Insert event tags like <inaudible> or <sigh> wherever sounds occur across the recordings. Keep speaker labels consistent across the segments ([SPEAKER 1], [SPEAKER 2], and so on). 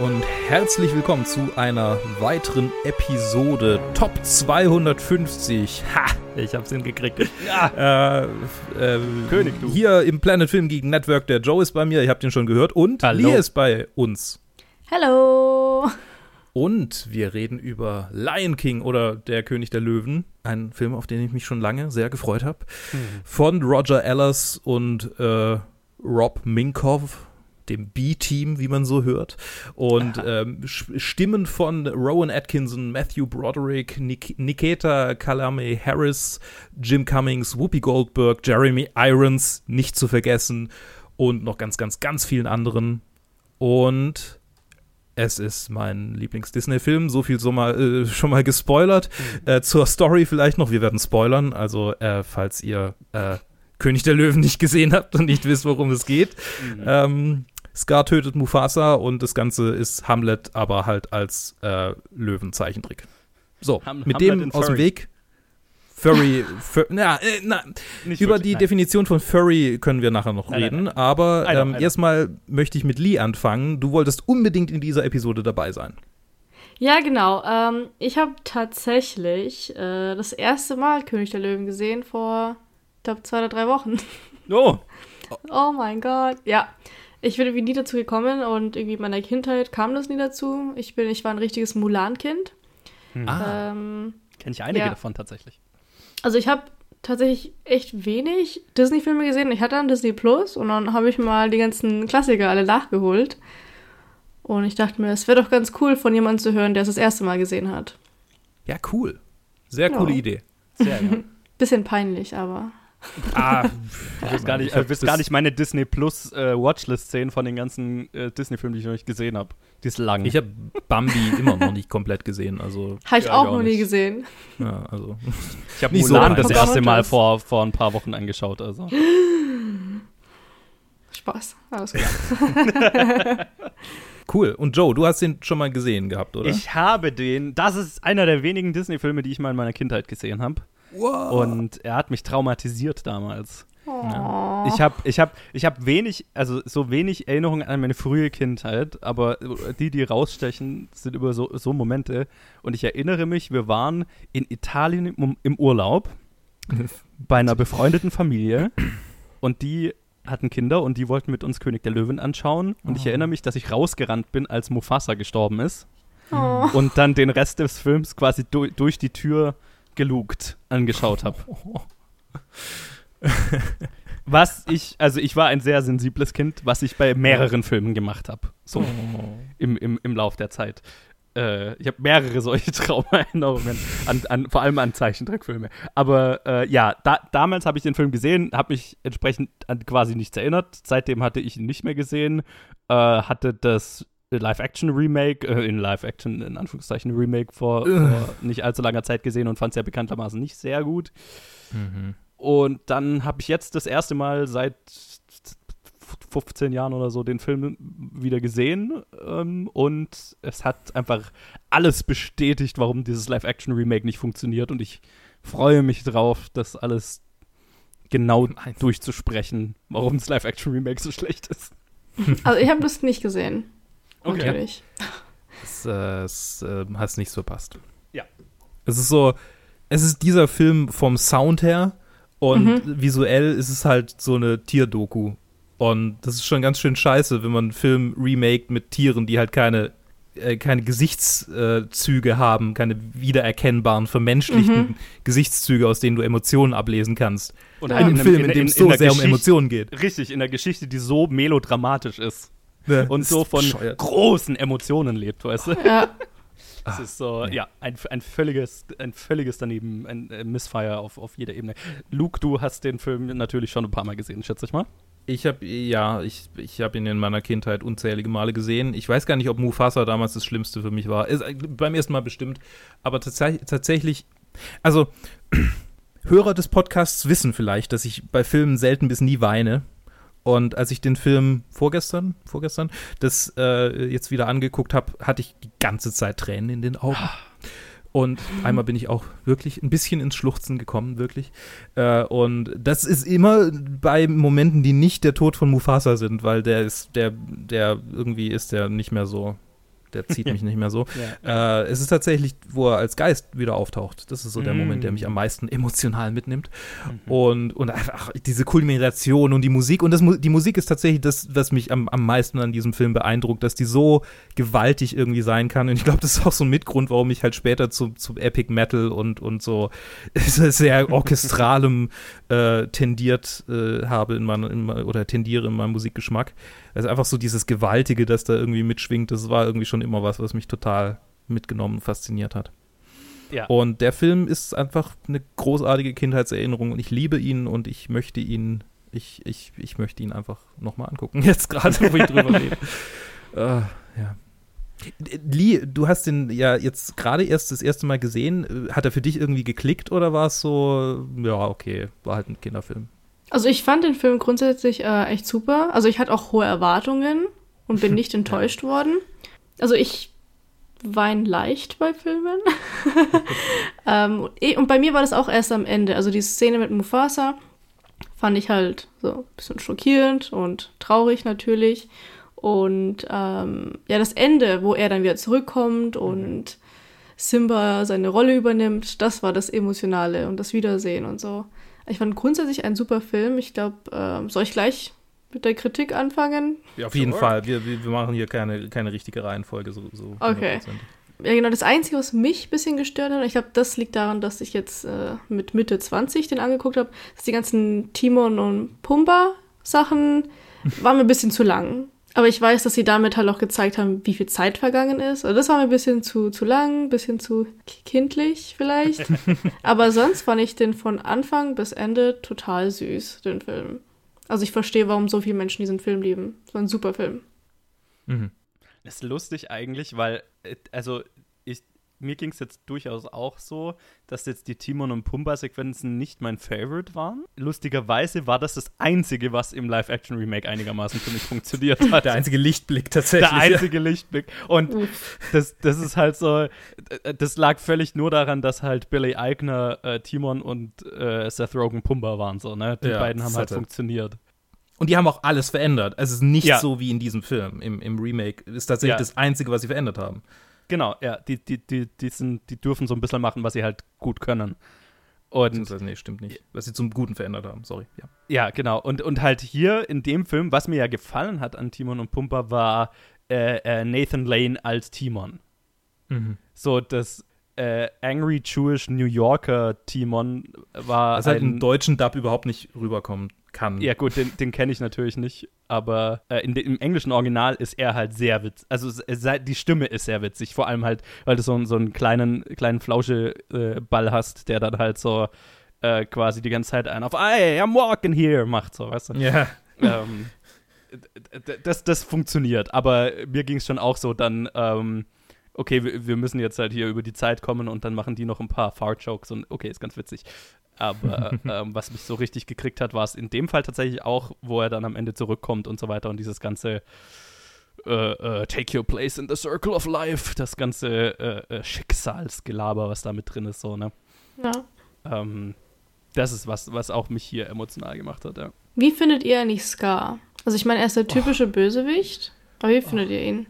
[SPEAKER 1] und herzlich willkommen zu einer weiteren Episode Top 250. Ha, ich hab's hingekriegt. Ja. Äh, äh, König, du. Hier im Planet Film Geek Network, der Joe ist bei mir, ihr habt ihn schon gehört, und Hallo. Lee ist bei uns.
[SPEAKER 2] Hallo.
[SPEAKER 1] Und wir reden über Lion King oder Der König der Löwen, ein Film, auf den ich mich schon lange sehr gefreut habe, hm. von Roger Ellers und äh, Rob Minkoff dem B-Team, wie man so hört. Und ähm, Stimmen von Rowan Atkinson, Matthew Broderick, Nik Niketa Kalame Harris, Jim Cummings, Whoopi Goldberg, Jeremy Irons, nicht zu vergessen. Und noch ganz, ganz, ganz vielen anderen. Und es ist mein Lieblings-Disney-Film, so viel so mal, äh, schon mal gespoilert. Mhm. Äh, zur Story vielleicht noch, wir werden spoilern, also äh, falls ihr äh, König der Löwen nicht gesehen habt und nicht wisst, worum es geht. Mhm. Ähm, Scar tötet Mufasa und das Ganze ist Hamlet, aber halt als äh, Löwenzeichentrick. So, Ham mit Hamlet dem aus dem Weg. Furry, Fur, na, äh, na Nicht über wirklich, die nein. Definition von Furry können wir nachher noch nein, reden, nein, aber ähm, erstmal möchte ich mit Lee anfangen. Du wolltest unbedingt in dieser Episode dabei sein.
[SPEAKER 2] Ja, genau. Ähm, ich habe tatsächlich äh, das erste Mal König der Löwen gesehen vor, ich glaube, zwei oder drei Wochen. <laughs>
[SPEAKER 1] Oh.
[SPEAKER 2] oh mein Gott. Ja. Ich bin irgendwie nie dazu gekommen und irgendwie in meiner Kindheit kam das nie dazu. Ich, bin, ich war ein richtiges Mulan-Kind.
[SPEAKER 1] Hm. Ah, ähm, kenne ich einige ja. davon tatsächlich.
[SPEAKER 2] Also ich habe tatsächlich echt wenig Disney-Filme gesehen. Ich hatte dann Disney Plus und dann habe ich mal die ganzen Klassiker alle nachgeholt. Und ich dachte mir, es wäre doch ganz cool, von jemandem zu hören, der es das erste Mal gesehen hat.
[SPEAKER 1] Ja, cool. Sehr coole Idee. Sehr,
[SPEAKER 2] ja. <laughs> Bisschen peinlich, aber.
[SPEAKER 1] Ah, <laughs> ich will gar nicht, äh, gar nicht meine Disney Plus äh, Watchlist sehen von den ganzen äh, Disney-Filmen, die ich noch nicht gesehen habe. Die ist lang. Ich habe Bambi immer noch nicht komplett gesehen. Also, <laughs>
[SPEAKER 2] habe ich ja, auch noch nie gesehen.
[SPEAKER 1] Ja, also. <laughs> Ich habe Mulan so das erste Mal vor, vor ein paar Wochen angeschaut. Also. <gasps>
[SPEAKER 2] Spaß. Alles klar.
[SPEAKER 1] Cool. Und Joe, du hast den schon mal gesehen gehabt, oder?
[SPEAKER 3] Ich habe den. Das ist einer der wenigen Disney-Filme, die ich mal in meiner Kindheit gesehen habe. Wow. Und er hat mich traumatisiert damals. Ja. Ich habe ich hab, ich hab wenig, also so wenig Erinnerungen an meine frühe Kindheit, aber die, die rausstechen, sind über so, so Momente. Und ich erinnere mich, wir waren in Italien im, im Urlaub bei einer befreundeten Familie und die hatten Kinder und die wollten mit uns König der Löwen anschauen. Und oh. ich erinnere mich, dass ich rausgerannt bin, als Mufasa gestorben ist. Oh. Und dann den Rest des Films quasi du durch die Tür gelugt angeschaut habe. was ich, also ich war ein sehr sensibles Kind, was ich bei mehreren Filmen gemacht habe. So im, im, im Lauf der Zeit. Äh, ich habe mehrere solche <laughs> Trauma-Erinnerungen, an, an, vor allem an Zeichentrickfilme. Aber äh, ja, da, damals habe ich den Film gesehen, habe mich entsprechend an quasi nichts erinnert. Seitdem hatte ich ihn nicht mehr gesehen, äh, hatte das Live-Action-Remake, äh, in Live-Action, in Anführungszeichen Remake vor, vor, nicht allzu langer Zeit gesehen und fand es ja bekanntermaßen nicht sehr gut. Mhm. Und dann habe ich jetzt das erste Mal seit 15 Jahren oder so den Film wieder gesehen ähm, und es hat einfach alles bestätigt, warum dieses Live-Action-Remake nicht funktioniert und ich freue mich drauf, das alles genau durchzusprechen, warum das Live-Action-Remake so schlecht ist.
[SPEAKER 2] Also ich habe das nicht gesehen. Okay. Natürlich.
[SPEAKER 1] Es, äh, es äh, hat es nicht so passt. Ja. Es ist so, es ist dieser Film vom Sound her und mhm. visuell ist es halt so eine Tierdoku. Und das ist schon ganz schön scheiße, wenn man einen Film remaked mit Tieren, die halt keine, äh, keine Gesichtszüge haben, keine wiedererkennbaren, vermenschlichten mhm. Gesichtszüge, aus denen du Emotionen ablesen kannst.
[SPEAKER 3] Und einen Film, in, in dem es so sehr um Emotionen geht. Richtig, in der Geschichte, die so melodramatisch ist. Ne, <laughs> und so von bescheuert. großen Emotionen lebt, weißt du? Ja. <laughs> Das ist so, nee. ja, ein, ein, völliges, ein völliges daneben, ein, ein Missfire auf, auf jeder Ebene. Luke, du hast den Film natürlich schon ein paar Mal gesehen, schätze ich mal.
[SPEAKER 1] Ich habe ja, ich, ich habe ihn in meiner Kindheit unzählige Male gesehen. Ich weiß gar nicht, ob Mufasa damals das Schlimmste für mich war. Ist, beim ersten Mal bestimmt. Aber tats tatsächlich, also <clears throat> Hörer des Podcasts wissen vielleicht, dass ich bei Filmen selten bis nie weine. Und als ich den Film vorgestern, vorgestern, das äh, jetzt wieder angeguckt habe, hatte ich die ganze Zeit Tränen in den Augen. Und einmal bin ich auch wirklich ein bisschen ins Schluchzen gekommen, wirklich. Äh, und das ist immer bei Momenten, die nicht der Tod von Mufasa sind, weil der ist, der, der irgendwie ist der nicht mehr so der zieht mich nicht mehr so. <laughs> Ja. Äh, es ist tatsächlich, wo er als Geist wieder auftaucht. Das ist so der mm. Moment, der mich am meisten <laughs> emotional mitnimmt. Mhm. Und, und einfach diese Kulmination und die Musik. Und das, die Musik ist tatsächlich das, was mich am, am meisten an diesem Film beeindruckt, dass die so gewaltig irgendwie sein kann. Und ich glaube, das ist auch so ein Mitgrund, warum ich halt später zu, zu Epic Metal und, und so <laughs> sehr orchestralem äh, tendiert äh, habe in meinem, in, oder tendiere in meinem Musikgeschmack. Also einfach so dieses Gewaltige, das da irgendwie mitschwingt, das war irgendwie schon immer was, was mich total mitgenommen fasziniert hat. Ja. Und der Film ist einfach eine großartige Kindheitserinnerung und ich liebe ihn und ich möchte ihn, ich, ich, ich möchte ihn einfach nochmal angucken, <laughs> jetzt gerade, wo ich drüber rede. Uh, <laughs> ja. Lee, du hast den ja jetzt gerade erst das erste Mal gesehen. Hat er für dich irgendwie geklickt oder war es so, ja, okay, war halt ein Kinderfilm?
[SPEAKER 2] Also ich fand den Film grundsätzlich äh, echt super. Also ich hatte auch hohe Erwartungen und bin <laughs> nicht enttäuscht ja. worden. Also ich weine leicht bei Filmen. <laughs> ähm, und bei mir war das auch erst am Ende. Also die Szene mit Mufasa fand ich halt so ein bisschen schockierend und traurig natürlich. Und ähm, ja, das Ende, wo er dann wieder zurückkommt mhm. und Simba seine Rolle übernimmt, das war das Emotionale und das Wiedersehen und so. Ich fand grundsätzlich ein super Film. Ich glaube, äh, soll ich gleich mit der Kritik anfangen?
[SPEAKER 1] Ja, auf jeden sure. Fall. Wir, wir, wir, machen hier keine, keine richtige Reihenfolge. So, so
[SPEAKER 2] okay. Ja, genau. Das Einzige, was mich ein bisschen gestört hat, ich glaube, das liegt daran, dass ich jetzt äh, mit Mitte 20 den angeguckt habe, dass die ganzen Timon und Pumba Sachen waren mir ein bisschen zu lang. Aber ich weiß, dass sie damit halt auch gezeigt haben, wie viel Zeit vergangen ist. Also das war mir ein bisschen zu, zu lang, ein bisschen zu kindlich vielleicht. <laughs> Aber sonst fand ich den von Anfang bis Ende total süß, den Film. Also ich verstehe, warum so viele Menschen diesen Film lieben. War ein super Film.
[SPEAKER 3] Mhm. Das ist lustig eigentlich, weil, äh, also mir ging es jetzt durchaus auch so, dass jetzt die Timon und Pumba-Sequenzen nicht mein Favorite waren. Lustigerweise war das das Einzige, was im Live-Action-Remake einigermaßen für mich funktioniert <laughs> hat.
[SPEAKER 1] Der einzige Lichtblick tatsächlich.
[SPEAKER 3] Der einzige ja. Lichtblick. Und das, das ist halt so, das lag völlig nur daran, dass halt Billy Eichner, äh, Timon und äh, Seth Rogen Pumba waren so, ne? Die ja, beiden haben halt funktioniert.
[SPEAKER 1] Und die haben auch alles verändert. Also es ist nicht ja. so wie in diesem Film. Im, im Remake ist tatsächlich das Einzige, was sie verändert haben.
[SPEAKER 3] Genau, ja, die, die, die, die, sind, die dürfen so ein bisschen machen, was sie halt gut können. Und
[SPEAKER 1] nee, stimmt nicht. Was sie zum Guten verändert haben, sorry. Ja,
[SPEAKER 3] ja genau. Und, und halt hier in dem Film, was mir ja gefallen hat an Timon und Pumper, war äh, äh, Nathan Lane als Timon. Mhm. So, das äh, Angry Jewish New Yorker Timon war.
[SPEAKER 1] Was halt im deutschen Dub überhaupt nicht rüberkommt kann.
[SPEAKER 3] Ja, gut, den, den kenne ich natürlich nicht, aber äh, in, im englischen Original ist er halt sehr witzig. Also die Stimme ist sehr witzig, vor allem halt, weil du so, so einen kleinen, kleinen Flauscheball äh, hast, der dann halt so äh, quasi die ganze Zeit einen auf I am walking here macht, so, weißt du?
[SPEAKER 1] Ja. <laughs> Ähm,
[SPEAKER 3] das, das funktioniert, aber mir ging es schon auch so, dann, ähm, okay, wir, wir, müssen jetzt halt hier über die Zeit kommen und dann machen die noch ein paar Fart-Jokes und okay, ist ganz witzig. Aber <laughs> ähm, was mich so richtig gekriegt hat, war es in dem Fall tatsächlich auch, wo er dann am Ende zurückkommt und so weiter und dieses ganze äh, äh, Take your place in the circle of life, das ganze äh, äh Schicksalsgelaber, was da mit drin ist, so, ne?
[SPEAKER 2] Ja.
[SPEAKER 3] Ähm, das ist was, was auch mich hier emotional gemacht hat, ja.
[SPEAKER 2] Wie findet ihr eigentlich Scar? Also ich meine, er ist der typische oh. Bösewicht, aber wie oh. findet ihr ihn?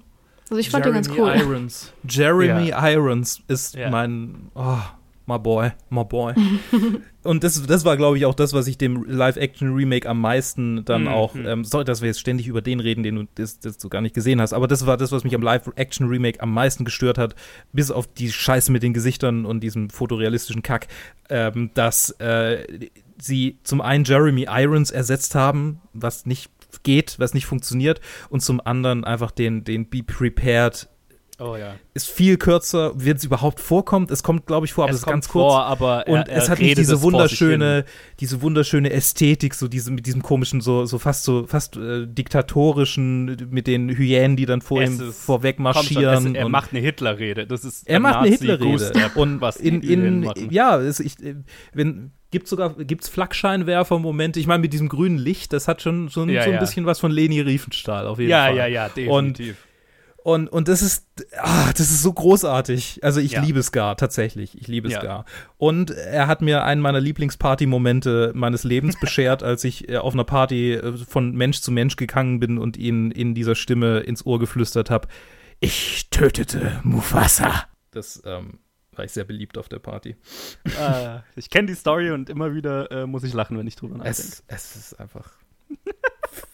[SPEAKER 2] Also ich fand Jeremy den ganz cool.
[SPEAKER 1] Irons. Jeremy ja. Irons ist ja. mein oh, my boy, my boy. <laughs> und das, das war, glaube ich, auch das, was ich dem Live-Action-Remake am meisten dann mhm. auch, ähm, sorry, dass wir jetzt ständig über den reden, den du, das, das du gar nicht gesehen hast, aber das war das, was mich am Live-Action-Remake am meisten gestört hat, bis auf die Scheiße mit den Gesichtern und diesem fotorealistischen Kack, ähm, dass äh, sie zum einen Jeremy Irons ersetzt haben, was nicht geht, was nicht funktioniert, und zum anderen einfach den, den Be Prepared
[SPEAKER 3] Oh ja.
[SPEAKER 1] Ist viel kürzer, wenn es überhaupt vorkommt. Es kommt, glaube ich, vor, aber es, es ist ganz kurz.
[SPEAKER 3] Vor, aber
[SPEAKER 1] er, und er es hat nicht diese wunderschöne, diese wunderschöne Ästhetik, so diese, mit diesem komischen, so, so fast so fast äh, diktatorischen, mit den Hyänen, die dann vor es ihm vorweg marschieren. Schon,
[SPEAKER 3] es, er macht eine Hitlerrede. Das ist
[SPEAKER 1] er macht eine Hitlerrede. Und was in, in ja, es, ich, wenn gibt sogar gibt's Flakscheinwerfer-Momente. Ich meine, mit diesem grünen Licht, das hat schon, schon ja, so ein ja. bisschen was von Leni Riefenstahl auf jeden
[SPEAKER 3] ja,
[SPEAKER 1] Fall.
[SPEAKER 3] Ja, ja, ja, definitiv.
[SPEAKER 1] Und und, und das ist, ah, das ist so großartig. Also ich ja. liebe Scar, tatsächlich. Ich liebe ja. Scar. Und er hat mir einen meiner Lieblingsparty-Momente meines Lebens <laughs> beschert, als ich äh, auf einer Party äh, von Mensch zu Mensch gegangen bin und ihn in dieser Stimme ins Ohr geflüstert habe. ich tötete Mufasa. Das ähm, war ich sehr beliebt auf der Party.
[SPEAKER 3] äh, ich kenne die Story und immer wieder äh, muss ich lachen, wenn ich drüber nachdenke.
[SPEAKER 1] Es, es ist einfach <laughs>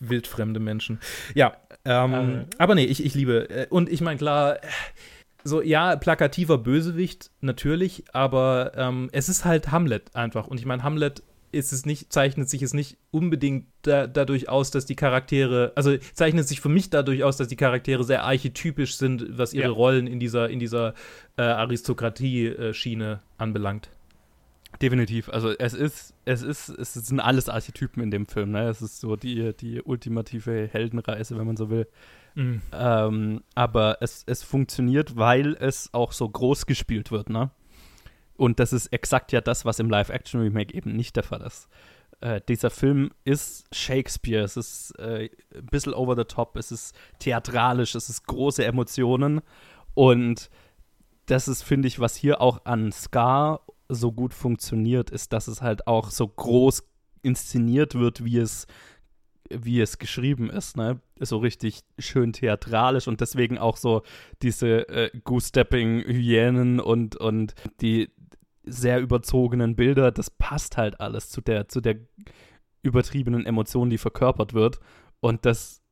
[SPEAKER 1] wildfremde Menschen. Ja, ähm, äh. aber nee, ich, ich liebe. Äh, und ich meine, klar, so, ja, plakativer Bösewicht, natürlich, aber ähm, es ist halt Hamlet einfach. Und ich meine, Hamlet ist es nicht, zeichnet sich es nicht unbedingt da, dadurch aus, dass die Charaktere, also zeichnet sich für mich dadurch aus, dass die Charaktere sehr archetypisch sind, was ihre ja. Rollen in dieser, in dieser äh, Aristokratie-Schiene anbelangt.
[SPEAKER 3] Definitiv. Also es ist, es ist, es sind alles Archetypen in dem Film, ne? Es ist so die, die ultimative Heldenreise, wenn man so will. Mhm. Ähm, aber es, es funktioniert, weil es auch so groß gespielt wird, ne? Und das ist exakt ja das, was im Live-Action-Remake eben nicht der Fall ist. Äh, dieser Film ist Shakespeare, es ist äh, ein bisschen over the top, es ist theatralisch, es ist große Emotionen und das ist, finde ich, was hier auch an Scar so gut funktioniert, ist, dass es halt auch so groß inszeniert wird, wie es wie es geschrieben ist, ne? So richtig schön theatralisch und deswegen auch so diese äh, Goose-Stepping-Hyänen und, und die sehr überzogenen Bilder, das passt halt alles zu der, zu der übertriebenen Emotion, die verkörpert wird. Und das,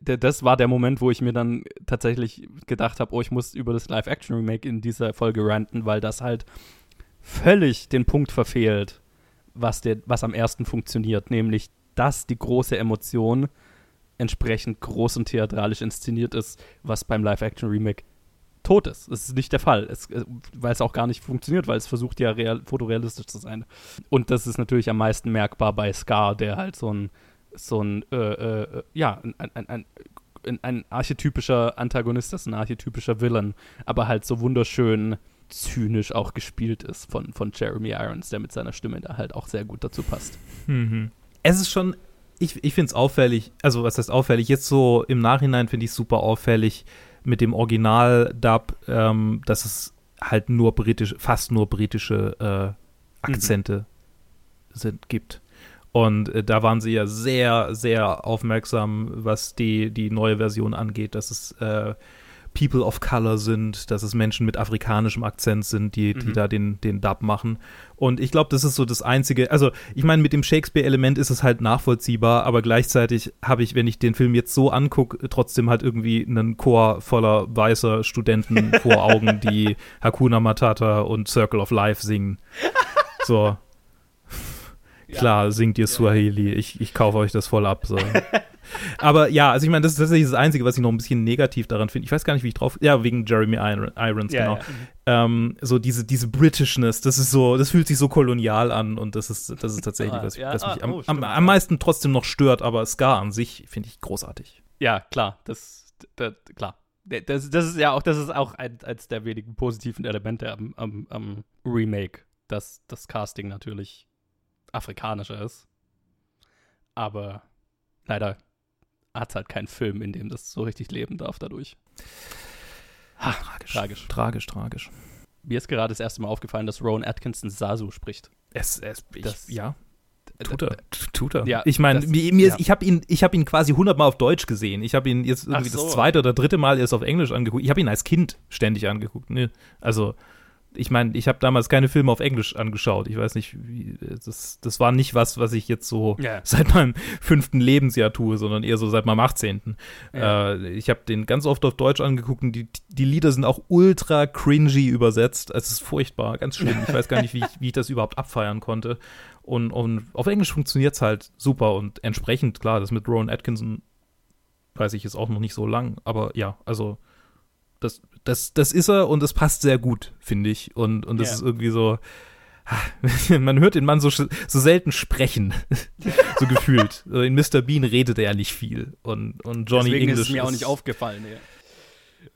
[SPEAKER 3] das war der Moment, wo ich mir dann tatsächlich gedacht habe, oh, ich muss über das Live-Action-Remake in dieser Folge ranten, weil das halt völlig den Punkt verfehlt, was, der, was am ersten funktioniert, nämlich, dass die große Emotion entsprechend groß und theatralisch inszeniert ist, was beim Live-Action-Remake tot ist. Das ist nicht der Fall, äh, weil es auch gar nicht funktioniert, weil es versucht ja real, fotorealistisch zu sein. Und das ist natürlich am meisten merkbar bei Scar, der halt so ein, so ein, äh, äh, ja, ein, ein, ein, ein, archetypischer Antagonist ist, ein archetypischer Villain, aber halt so wunderschön zynisch auch gespielt ist von, von Jeremy Irons, der mit seiner Stimme da halt auch sehr gut dazu passt.
[SPEAKER 1] Mhm. Es ist schon, ich, ich finde es auffällig, also was heißt auffällig, jetzt so im Nachhinein finde ich es super auffällig, mit dem Original-Dub, ähm, dass es halt nur britisch, fast nur britische äh, Akzente mhm. sind, gibt. Und äh, da waren sie ja sehr, sehr aufmerksam, was die, die neue Version angeht, dass es äh, People of Color sind, dass es Menschen mit afrikanischem Akzent sind, die, die mhm. da den, den Dub machen. Und ich glaube, das ist so das Einzige. Also, ich meine, mit dem Shakespeare-Element ist es halt nachvollziehbar, aber gleichzeitig habe ich, wenn ich den Film jetzt so angucke, trotzdem halt irgendwie einen Chor voller weißer Studenten vor Augen, <laughs> die Hakuna Matata und Circle of Life singen. So. Klar, singt ihr Swahili. Ich, ich kaufe euch das voll ab. So. <laughs> Aber ja, also ich meine, das ist tatsächlich das Einzige, was ich noch ein bisschen negativ daran finde. Ich weiß gar nicht, wie ich drauf. Ja, wegen Jeremy Irons, ja, genau. Ja. Ähm, so diese, diese Britishness, das ist so, das fühlt sich so kolonial an und das ist, das ist tatsächlich, ah, was, ja, was mich ah, oh, am, am, am, meisten trotzdem noch stört, aber Scar an sich finde ich großartig.
[SPEAKER 3] Ja, klar, das, das klar. Das, das ist ja auch, das ist auch ein, eines der wenigen positiven Elemente am, am, am Remake, dass das Casting natürlich afrikanischer ist. Aber leider hat halt keinen Film, in dem das so richtig leben darf dadurch.
[SPEAKER 1] Ha, tragisch. Tragisch. Tragisch, tragisch.
[SPEAKER 3] Mir ist gerade das erste Mal aufgefallen, dass Rowan Atkinson Sasu spricht.
[SPEAKER 1] Es, es ich, das, ja. Tut er. Tut er. Ja, ich meine, mir, mir ja. ich habe ihn, hab ihn quasi hundertmal auf Deutsch gesehen. Ich habe ihn jetzt irgendwie so. das zweite oder dritte Mal erst auf Englisch angeguckt. Ich habe ihn als Kind ständig angeguckt. Ne? Also, ich meine, ich habe damals keine Filme auf Englisch angeschaut. Ich weiß nicht, wie, das, das war nicht was, was ich jetzt so yeah. <laughs> seit meinem fünften Lebensjahr tue, sondern eher so seit meinem 18. Yeah. Äh, ich habe den ganz oft auf Deutsch angeguckt und die, die Lieder sind auch ultra cringy übersetzt. Es ist furchtbar, ganz schlimm. Ich weiß gar nicht, wie ich, wie ich das überhaupt abfeiern konnte. Und, und auf Englisch funktioniert es halt super und entsprechend, klar, das mit Rowan Atkinson weiß ich jetzt auch noch nicht so lang, aber ja, also das, das, das ist er und es passt sehr gut, finde ich. Und, und das yeah. ist irgendwie so. <laughs> Man hört den Mann so, so selten sprechen, <laughs> so gefühlt. In Mr. Bean redet er nicht viel. Und, und Johnny
[SPEAKER 3] Deswegen
[SPEAKER 1] English
[SPEAKER 3] ist es mir auch nicht aufgefallen,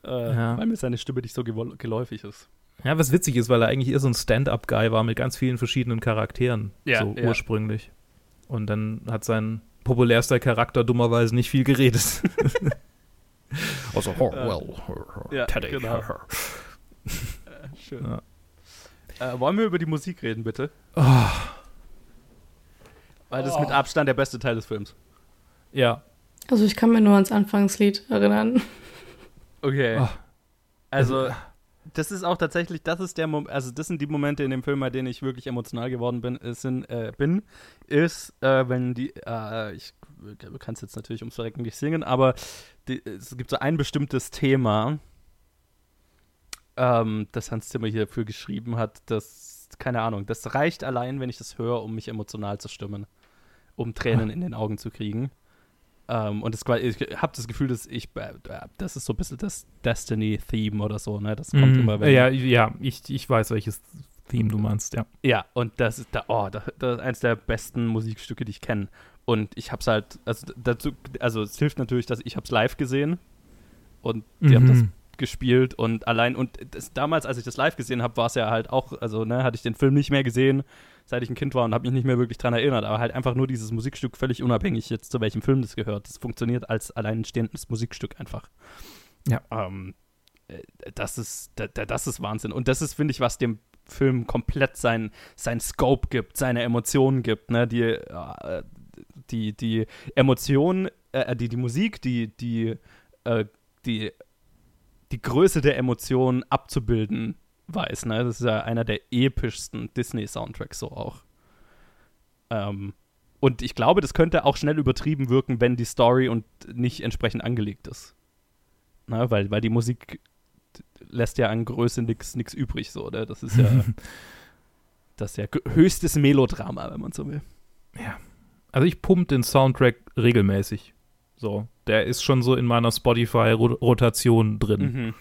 [SPEAKER 3] äh, ja. weil mir seine Stimme nicht so geläufig ist.
[SPEAKER 1] Ja, was witzig ist, weil er eigentlich eher so ein Stand-up-Guy war mit ganz vielen verschiedenen Charakteren, ja, so ja. ursprünglich. Und dann hat sein populärster Charakter dummerweise nicht viel geredet. <laughs> Also, oh, well,
[SPEAKER 3] ja, Teddy. Genau. äh, schön. Ja. Äh, wollen wir über die Musik reden, bitte? Oh. Weil das ist mit Abstand der beste Teil des Films.
[SPEAKER 1] Ja.
[SPEAKER 2] Also ich kann mir nur ans Anfangslied erinnern.
[SPEAKER 3] Okay.
[SPEAKER 1] Oh.
[SPEAKER 3] Also,
[SPEAKER 1] Also,
[SPEAKER 3] das ist auch tatsächlich, das ist der Moment, also das sind die Momente in dem Film, bei denen ich wirklich emotional geworden bin, ist, sind, äh, bin, ist, äh, wenn die, äh, ich kann es jetzt natürlich ums Verrecken nicht singen, aber die, es gibt so ein bestimmtes Thema, ähm, das Hans Zimmer hier dafür geschrieben hat, das, keine Ahnung, das reicht allein, wenn ich das höre, um mich emotional zu stimmen, um Tränen <laughs> in den Augen zu kriegen. Ähm, und das, ich habe das Gefühl, dass ich, äh, das ist so ein bisschen das Destiny-Theme oder so, ne? Das kommt
[SPEAKER 1] Mhm.
[SPEAKER 3] immer, wenn.
[SPEAKER 1] Ja, ja, ich, ich weiß, welches Theme du meinst, ja.
[SPEAKER 3] Ja, und das ist da, oh, das, das ist eines der besten Musikstücke, die ich kenne. Und ich hab's halt, also dazu, also es hilft natürlich, dass ich hab's live gesehen und die haben das
[SPEAKER 1] Mhm.
[SPEAKER 3] gespielt und allein und das, damals, als ich das live gesehen habe, war es ja halt auch, also ne, hatte ich den Film nicht mehr gesehen, seit ich ein Kind war und habe mich nicht mehr wirklich dran erinnert, aber halt einfach nur dieses Musikstück völlig unabhängig jetzt zu welchem Film das gehört. Das funktioniert als alleinstehendes Musikstück einfach.
[SPEAKER 1] Ja.
[SPEAKER 3] Ähm, äh, das ist, da, da- das ist Wahnsinn und das ist, finde ich, was dem Film komplett sein, sein Scope gibt, seine Emotionen gibt, ne, die, äh, die, die Emotionen, äh, die, die Musik, die, die, äh, die, die Größe der Emotionen abzubilden weiß, ne, das ist ja einer der epischsten Disney-Soundtracks so auch. Ähm, und ich glaube, das könnte auch schnell übertrieben wirken, wenn die Story und nicht entsprechend angelegt ist. Na, weil, weil die Musik lässt ja an Größe nichts übrig, so, oder? Das ist ja, <laughs> das ist ja höchstes Melodrama, wenn man so will.
[SPEAKER 1] Also ich pump den Soundtrack regelmäßig. So, der ist schon so in meiner Spotify-Rotation drin.
[SPEAKER 3] Mhm.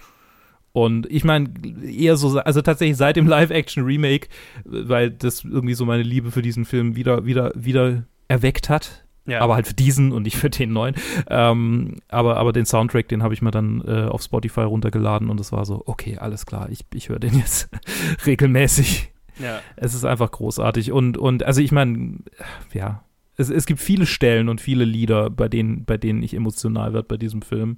[SPEAKER 1] Und ich meine, eher so, also tatsächlich seit dem Live-Action-Remake, weil das irgendwie so meine Liebe für diesen Film wieder, wieder, wieder erweckt hat.
[SPEAKER 3] Ja.
[SPEAKER 1] Aber halt für diesen und nicht für den neuen. Ähm, aber, aber den Soundtrack, den habe ich mir dann äh, auf Spotify runtergeladen und es war so, okay, alles klar, ich, ich höre den jetzt <laughs> regelmäßig.
[SPEAKER 3] ja.
[SPEAKER 1] Es ist einfach großartig. Und, und also ich meine, ja, es, es gibt viele Stellen und viele Lieder, bei denen, bei denen ich emotional werde bei diesem Film.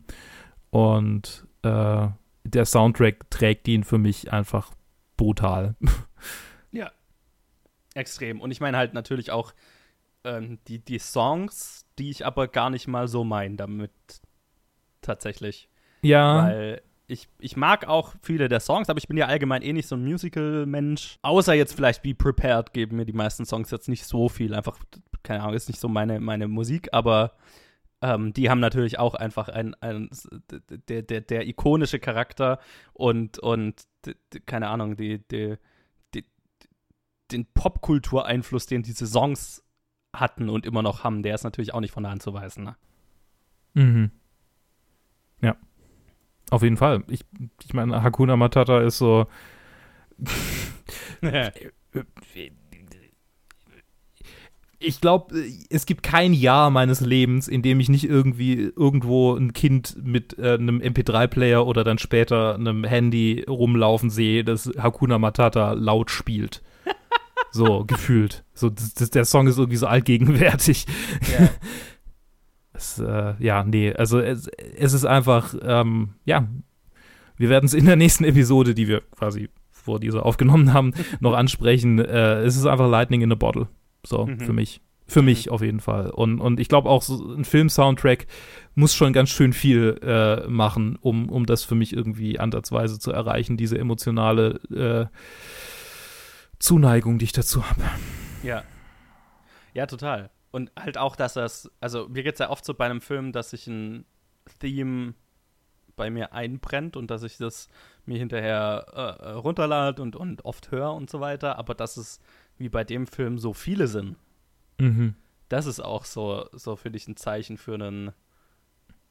[SPEAKER 1] Und äh, der Soundtrack trägt ihn für mich einfach brutal. <laughs>
[SPEAKER 3] Extrem. Und ich meine halt natürlich auch ähm, die, die Songs, die ich aber gar nicht mal so meine damit tatsächlich.
[SPEAKER 1] Ja,
[SPEAKER 3] Weil ich, ich mag auch viele der Songs, aber ich bin ja allgemein eh nicht so ein Musical-Mensch. Außer jetzt vielleicht Be Prepared geben mir die meisten Songs jetzt nicht so viel. Einfach, keine Ahnung, ist nicht so meine, meine Musik, aber ähm, die haben natürlich auch einfach ein, ein der, der, der ikonische Charakter und, und keine Ahnung, die, die, die, den Popkultureinfluss, den diese Songs hatten und immer noch haben, der ist natürlich auch nicht von der Hand zu weisen. Ne?
[SPEAKER 1] Mhm. Ja. Auf jeden Fall. Ich, ich meine, Hakuna Matata ist so. <laughs> <laughs> <laughs> Ich glaube, es gibt kein Jahr meines Lebens, in dem ich nicht irgendwie irgendwo ein Kind mit äh, einem MP3-Player oder dann später einem Handy rumlaufen sehe, das Hakuna Matata laut spielt. <laughs> So, gefühlt. So, das, das, der Song ist irgendwie so allgegenwärtig.
[SPEAKER 3] ja. <laughs>
[SPEAKER 1] Es, äh, ja, nee, also es, es ist einfach, ähm, ja, wir werden es in der nächsten Episode, die wir quasi vor dieser aufgenommen haben, <laughs> noch ansprechen. Äh, es ist einfach Lightning in a Bottle. So,
[SPEAKER 3] Mhm.
[SPEAKER 1] für mich. Für mich auf jeden Fall. Und, und ich glaube auch, so ein Film-Soundtrack muss schon ganz schön viel äh, machen, um, um das für mich irgendwie ansatzweise zu erreichen, diese emotionale äh, Zuneigung, die ich dazu habe.
[SPEAKER 3] Ja. Ja, total. Und halt auch, dass das, also mir geht es ja oft so bei einem Film, dass sich ein Theme bei mir einbrennt und dass ich das mir hinterher äh, runterlade und, und oft höre und so weiter, aber dass es wie bei dem Film so viele sind,
[SPEAKER 1] Mhm.
[SPEAKER 3] das ist auch so, so finde ich ein Zeichen für einen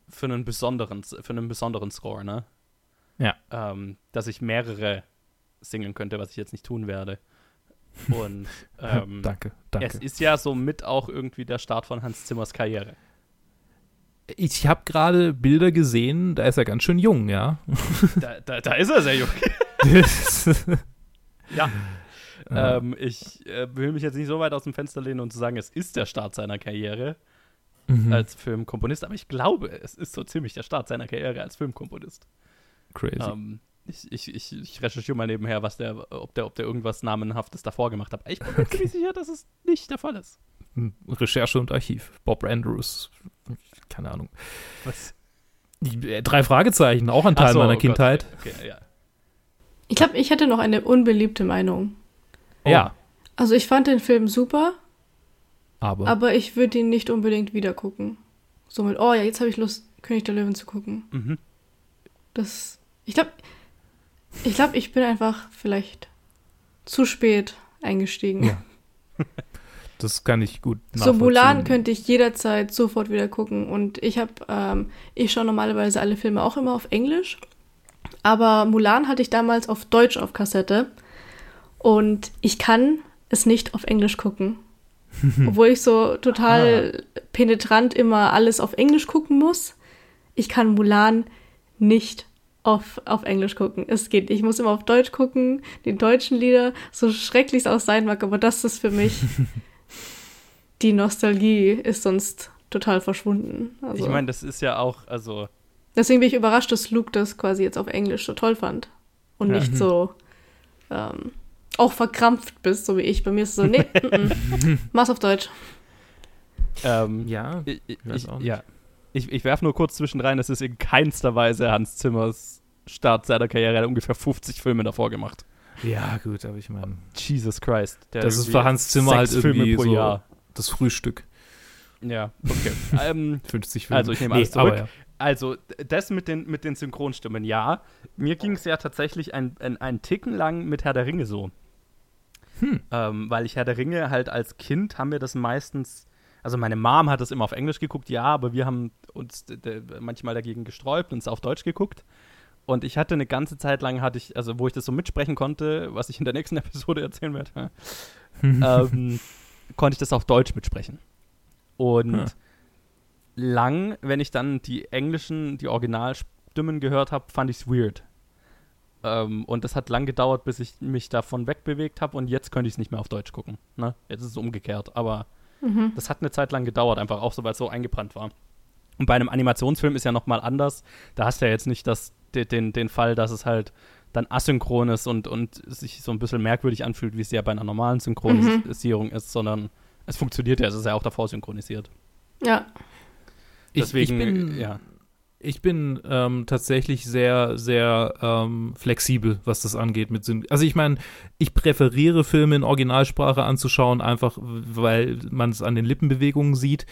[SPEAKER 3] für einen besonderen, für einen besonderen Score, ne?
[SPEAKER 1] Ja.
[SPEAKER 3] Ähm, dass ich mehrere singen könnte, was ich jetzt nicht tun werde. Und <laughs> ähm,
[SPEAKER 1] danke, danke.
[SPEAKER 3] es ist ja somit auch irgendwie der Start von Hans Zimmers Karriere.
[SPEAKER 1] Ich habe gerade Bilder gesehen, da ist er ganz schön jung, ja.
[SPEAKER 3] Da, da, da ist er sehr jung. <laughs> <laughs> Ja.
[SPEAKER 1] Ja.
[SPEAKER 3] Ähm, ich äh, will mich jetzt nicht so weit aus dem Fenster lehnen und zu sagen, es ist der Start seiner Karriere
[SPEAKER 1] Mhm.
[SPEAKER 3] als Filmkomponist, aber ich glaube, es ist so ziemlich der Start seiner Karriere als Filmkomponist.
[SPEAKER 1] Crazy.
[SPEAKER 3] Ähm, ich, ich, ich, ich recherchiere mal nebenher, was der, ob der, ob der irgendwas Namenhaftes davor gemacht hat. Ich bin mir ziemlich sicher, dass es nicht der Fall ist.
[SPEAKER 1] Recherche und Archiv. Bob Andrews. Keine Ahnung.
[SPEAKER 3] Was?
[SPEAKER 1] Die, äh, drei Fragezeichen, auch ein Teil
[SPEAKER 3] so,
[SPEAKER 1] meiner
[SPEAKER 3] oh
[SPEAKER 1] Kindheit.
[SPEAKER 3] Okay, okay, ja.
[SPEAKER 2] Ich glaube, ich hätte noch eine unbeliebte Meinung.
[SPEAKER 3] Oh.
[SPEAKER 1] Ja,
[SPEAKER 2] Also ich fand den Film super,
[SPEAKER 1] aber.
[SPEAKER 2] aber ich würde ihn nicht unbedingt wieder gucken. So mit, oh ja, jetzt habe ich Lust, König der Löwen zu gucken.
[SPEAKER 3] Mhm.
[SPEAKER 2] Das, ich glaube, ich glaube, ich bin einfach vielleicht zu spät eingestiegen.
[SPEAKER 1] Ja, <laughs> das kann ich gut
[SPEAKER 2] So Mulan
[SPEAKER 1] nachvollziehen.
[SPEAKER 2] könnte ich jederzeit sofort wieder gucken und ich habe, ähm, ich schaue normalerweise alle Filme auch immer auf Englisch, aber Mulan hatte ich damals auf Deutsch auf Kassette und ich kann es nicht auf Englisch gucken. <laughs> Obwohl ich so total penetrant immer alles auf Englisch gucken muss. Ich kann Mulan nicht auf, auf Englisch gucken. Es geht. Ich muss immer auf Deutsch gucken, die deutschen Lieder, so schrecklich es auch sein mag, aber das ist für mich <laughs> die Nostalgie ist sonst total verschwunden. Also,
[SPEAKER 3] Ich meine, das ist ja auch, also,
[SPEAKER 2] deswegen bin ich überrascht, dass Luke das quasi jetzt auf Englisch so toll fand und
[SPEAKER 3] Ja.
[SPEAKER 2] nicht so ähm, auch verkrampft bist, so wie ich. Bei mir ist es so, nee, <laughs> mm, mm. mach's auf Deutsch.
[SPEAKER 3] ähm,
[SPEAKER 1] Ja,
[SPEAKER 3] ich, ich,
[SPEAKER 1] weiß
[SPEAKER 3] ich,
[SPEAKER 1] auch nicht.
[SPEAKER 3] ja. Ich, ich werfe nur kurz zwischendrein, das ist in keinster Weise Hans Zimmers Start seiner Karriere. Er hat ungefähr 50 Filme davor gemacht.
[SPEAKER 1] ja, gut, aber ich meine,
[SPEAKER 3] Jesus Christ. Der
[SPEAKER 1] das ist für Hans Zimmer halt irgendwie
[SPEAKER 3] Filme pro
[SPEAKER 1] so
[SPEAKER 3] Jahr.
[SPEAKER 1] das Frühstück.
[SPEAKER 3] Ja, okay. <laughs> ähm,
[SPEAKER 1] 50 Filme.
[SPEAKER 3] Also, ich nehme alles zurück.
[SPEAKER 1] aber ja.
[SPEAKER 3] Also, das mit den, mit den Synchronstimmen, ja. Mir ging es ja tatsächlich ein, ein, ein Ticken lang mit Herr der Ringe so.
[SPEAKER 1] Hm.
[SPEAKER 3] Ähm, weil ich Herr der Ringe halt als Kind haben wir das meistens. Also, meine Mom hat das immer auf Englisch geguckt, ja, aber wir haben uns manchmal dagegen gesträubt und es auf Deutsch geguckt. Und ich hatte eine ganze Zeit lang, hatte ich, also wo ich das so mitsprechen konnte, was ich in der nächsten <laughs> Episode erzählen werde, <laughs> ähm, konnte ich das auf Deutsch mitsprechen. Und
[SPEAKER 1] Ja.
[SPEAKER 3] Lang, wenn ich dann die englischen, die Originalstimmen gehört habe, fand ich es weird. Ähm, und das hat lang gedauert, bis ich mich davon wegbewegt habe und jetzt könnte ich es nicht mehr auf Deutsch gucken. Ne? Jetzt ist es umgekehrt, aber
[SPEAKER 2] Mhm.
[SPEAKER 3] das hat eine Zeit lang gedauert, einfach auch so, weil es so eingebrannt war. Und bei einem Animationsfilm ist ja nochmal anders. Da hast du ja jetzt nicht das, den, den, Fall, dass es halt dann asynchron ist und, und sich so ein bisschen merkwürdig anfühlt, wie es ja bei einer normalen Synchronisierung ist, sondern es funktioniert ja, es ist ja auch davor synchronisiert.
[SPEAKER 2] Ja,
[SPEAKER 3] Deswegen,
[SPEAKER 1] ich bin,
[SPEAKER 3] ja.
[SPEAKER 1] Ich bin ähm, tatsächlich sehr, sehr ähm, flexibel, was das angeht mit Syn Also ich meine, ich präferiere Filme in Originalsprache anzuschauen, einfach weil man es an den Lippenbewegungen sieht.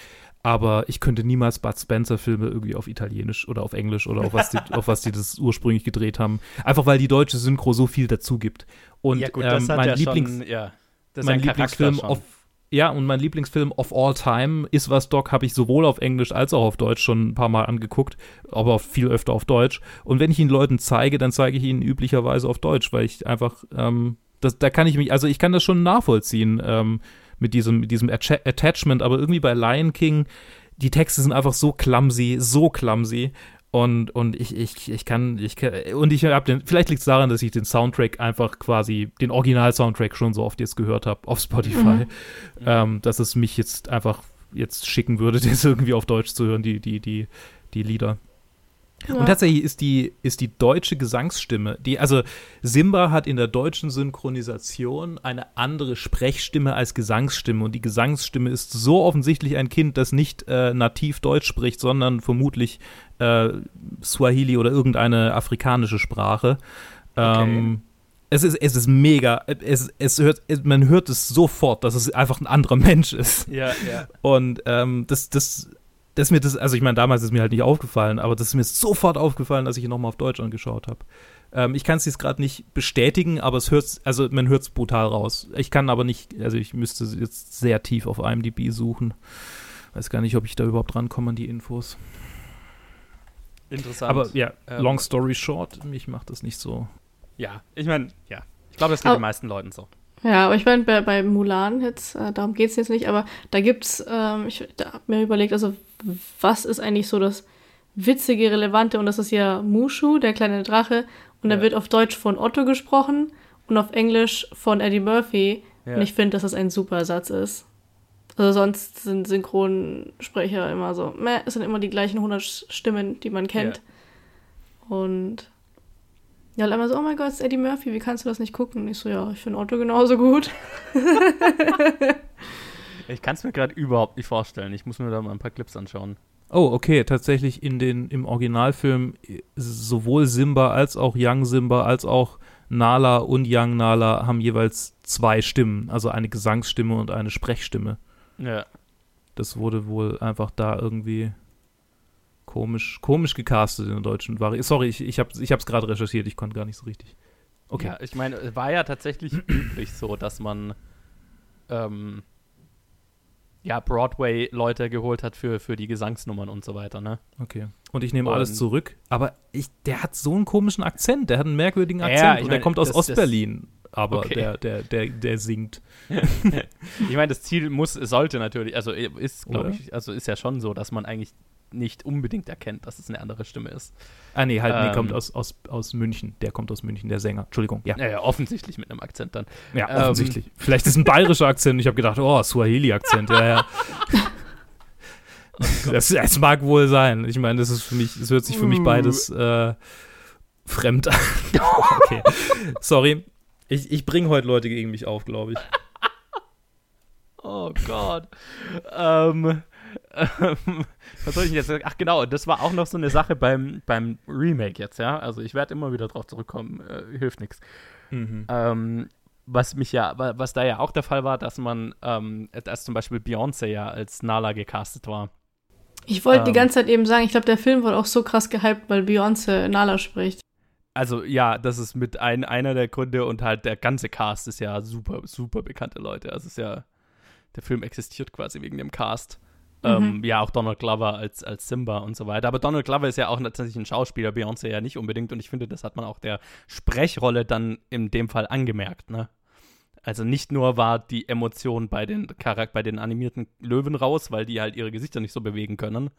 [SPEAKER 1] Aber ich könnte niemals Bud Spencer-Filme irgendwie auf Italienisch oder auf Englisch oder auf was, die, <laughs> auf was die das ursprünglich gedreht haben. Einfach weil die deutsche Synchro so viel dazu gibt. Und
[SPEAKER 3] ja, gut,
[SPEAKER 1] ähm,
[SPEAKER 3] das hat
[SPEAKER 1] mein
[SPEAKER 3] ja
[SPEAKER 1] Lieblings
[SPEAKER 3] schon, ja.
[SPEAKER 1] Mein Lieblingsfilm
[SPEAKER 3] schon.
[SPEAKER 1] Ja und mein Lieblingsfilm of all time ist was Doc habe ich sowohl auf Englisch als auch auf Deutsch schon ein paar Mal angeguckt, aber viel öfter auf Deutsch. Und wenn ich ihn Leuten zeige, dann zeige ich ihnen üblicherweise auf Deutsch, weil ich einfach ähm, das, da kann ich mich, also ich kann das schon nachvollziehen ähm, mit diesem, mit diesem Atta- Attachment, aber irgendwie bei Lion King, die Texte sind einfach so clumsy, so clumsy. Und, und ich, ich, ich kann, ich kann, und ich habe den, vielleicht liegt es daran, dass ich den Soundtrack einfach quasi, den Original-Soundtrack schon so oft jetzt gehört habe auf Spotify, <laughs> ähm, dass es mich jetzt einfach jetzt schicken würde, <laughs> das irgendwie auf Deutsch zu hören, die, die, die, die Lieder.
[SPEAKER 2] Ja.
[SPEAKER 1] Und tatsächlich ist die, ist die deutsche Gesangsstimme, die, also Simba hat in der deutschen Synchronisation eine andere Sprechstimme als Gesangsstimme. Und die Gesangsstimme ist so offensichtlich ein Kind, das nicht äh, nativ Deutsch spricht, sondern vermutlich äh, Swahili oder irgendeine afrikanische Sprache. Ähm, es ist, es ist mega. Es, es hört, man hört es sofort, dass es einfach ein anderer Mensch ist.
[SPEAKER 3] ja, ja.
[SPEAKER 1] Und ähm, das, das, das ist mir das, also ich meine, damals ist mir halt nicht aufgefallen, aber das ist mir sofort aufgefallen, als ich ihn nochmal auf Deutsch angeschaut habe. Ähm, ich kann es jetzt gerade nicht bestätigen, aber es hört, also man hört es brutal raus. Ich kann aber nicht, also ich müsste jetzt sehr tief auf IMDb suchen. Weiß gar nicht, ob ich da überhaupt rankomme an die Infos.
[SPEAKER 3] Interessant.
[SPEAKER 1] Aber ja,
[SPEAKER 3] Ähm,
[SPEAKER 1] long story short, mich macht das nicht so.
[SPEAKER 3] ja, ich meine, ja. Ich glaube, das geht
[SPEAKER 2] Aber-
[SPEAKER 3] den meisten Leuten so.
[SPEAKER 2] Ja, aber ich meine, bei, bei Mulan jetzt, äh, darum geht es jetzt nicht, aber da gibt's, ähm, ich da hab mir überlegt, also was ist eigentlich so das witzige, relevante und das ist ja Mushu, der kleine Drache und
[SPEAKER 3] Ja.
[SPEAKER 2] er wird auf Deutsch von Otto gesprochen und auf Englisch von Eddie Murphy
[SPEAKER 3] Ja.
[SPEAKER 2] und ich finde, dass das ein super Satz ist. Also sonst sind Synchronsprecher immer so, meh, es sind immer die gleichen 100 Stimmen, die man kennt. Und ja, und einmal so, oh mein Gott, es ist Eddie Murphy, wie kannst du das nicht gucken? Und ich so, ja, ich finde Otto genauso gut. <laughs>
[SPEAKER 3] Ich kann es mir gerade überhaupt nicht vorstellen. Ich muss mir da mal ein paar Clips anschauen.
[SPEAKER 1] Oh, okay, tatsächlich in den, im Originalfilm äh, sowohl Simba als auch Young Simba als auch Nala und Young Nala haben jeweils zwei Stimmen, also eine Gesangsstimme und eine Sprechstimme.
[SPEAKER 3] Ja.
[SPEAKER 1] Das wurde wohl einfach da irgendwie komisch, komisch gecastet in der deutschen Variante. Sorry, ich, ich habe es gerade recherchiert, ich konnte gar nicht so richtig. Okay.
[SPEAKER 3] Ja, ich meine, es war ja tatsächlich <clears throat> üblich so, dass man ähm, ja, Broadway-Leute geholt hat für, für die Gesangsnummern und so weiter, ne?
[SPEAKER 1] Okay. Und ich nehme
[SPEAKER 3] Und-
[SPEAKER 1] alles zurück, aber ich, der hat so einen komischen Akzent, der hat einen merkwürdigen
[SPEAKER 3] Ja,
[SPEAKER 1] Akzent
[SPEAKER 3] ich
[SPEAKER 1] und der
[SPEAKER 3] meine,
[SPEAKER 1] kommt aus Ostberlin, aber
[SPEAKER 3] Okay.
[SPEAKER 1] der, der, der, der singt. <laughs>
[SPEAKER 3] Ich meine, das Ziel muss, sollte natürlich, also ist, glaube ich, also ist ja schon so, dass man eigentlich nicht unbedingt erkennt, dass es eine andere Stimme ist.
[SPEAKER 1] Ah, nee, halt, nee,
[SPEAKER 3] Ähm.
[SPEAKER 1] kommt aus, aus, aus München. Der kommt aus München, der Sänger. Entschuldigung, ja.
[SPEAKER 3] Naja, offensichtlich mit einem Akzent dann.
[SPEAKER 1] Ja,
[SPEAKER 3] Ähm.
[SPEAKER 1] offensichtlich. Vielleicht ist ein bayerischer Akzent. Ich habe gedacht, oh, Swahili-Akzent, ja, ja. <laughs> <laughs> Das, das mag wohl sein. Ich meine, das ist für mich, es hört sich für mich
[SPEAKER 3] Uh.
[SPEAKER 1] beides äh, fremd an. <laughs> okay. Sorry. Ich, ich bringe heute Leute gegen mich auf, glaube ich.
[SPEAKER 3] Oh Gott. ähm, ähm, was soll ich jetzt sagen? Ach genau, das war auch noch so eine Sache beim, beim Remake jetzt, ja. Also ich werde immer wieder drauf zurückkommen, äh, hilft nichts. Ähm, was mich ja, wa- was da ja auch der Fall war, dass man, ähm, dass zum Beispiel Beyoncé ja als Nala gecastet war.
[SPEAKER 2] Ich wollte die
[SPEAKER 3] Ähm.
[SPEAKER 2] ganze Zeit eben sagen, ich glaube, der Film wurde auch so krass gehypt, weil Beyoncé Nala spricht.
[SPEAKER 3] Also ja, das ist mit ein, einer der Gründe und halt der ganze Cast ist ja super, super bekannte Leute. Also es ist ja, der Film existiert quasi wegen dem Cast. Ähm, ja, auch Donald Glover als, als Simba und so weiter. Aber Donald Glover ist ja auch tatsächlich ein Schauspieler, Beyoncé ja nicht unbedingt. Und ich finde, das hat man auch der Sprechrolle dann in dem Fall angemerkt, ne? Also nicht nur war die Emotion bei den, Charak bei den animierten Löwen raus, weil die halt ihre Gesichter nicht so bewegen können,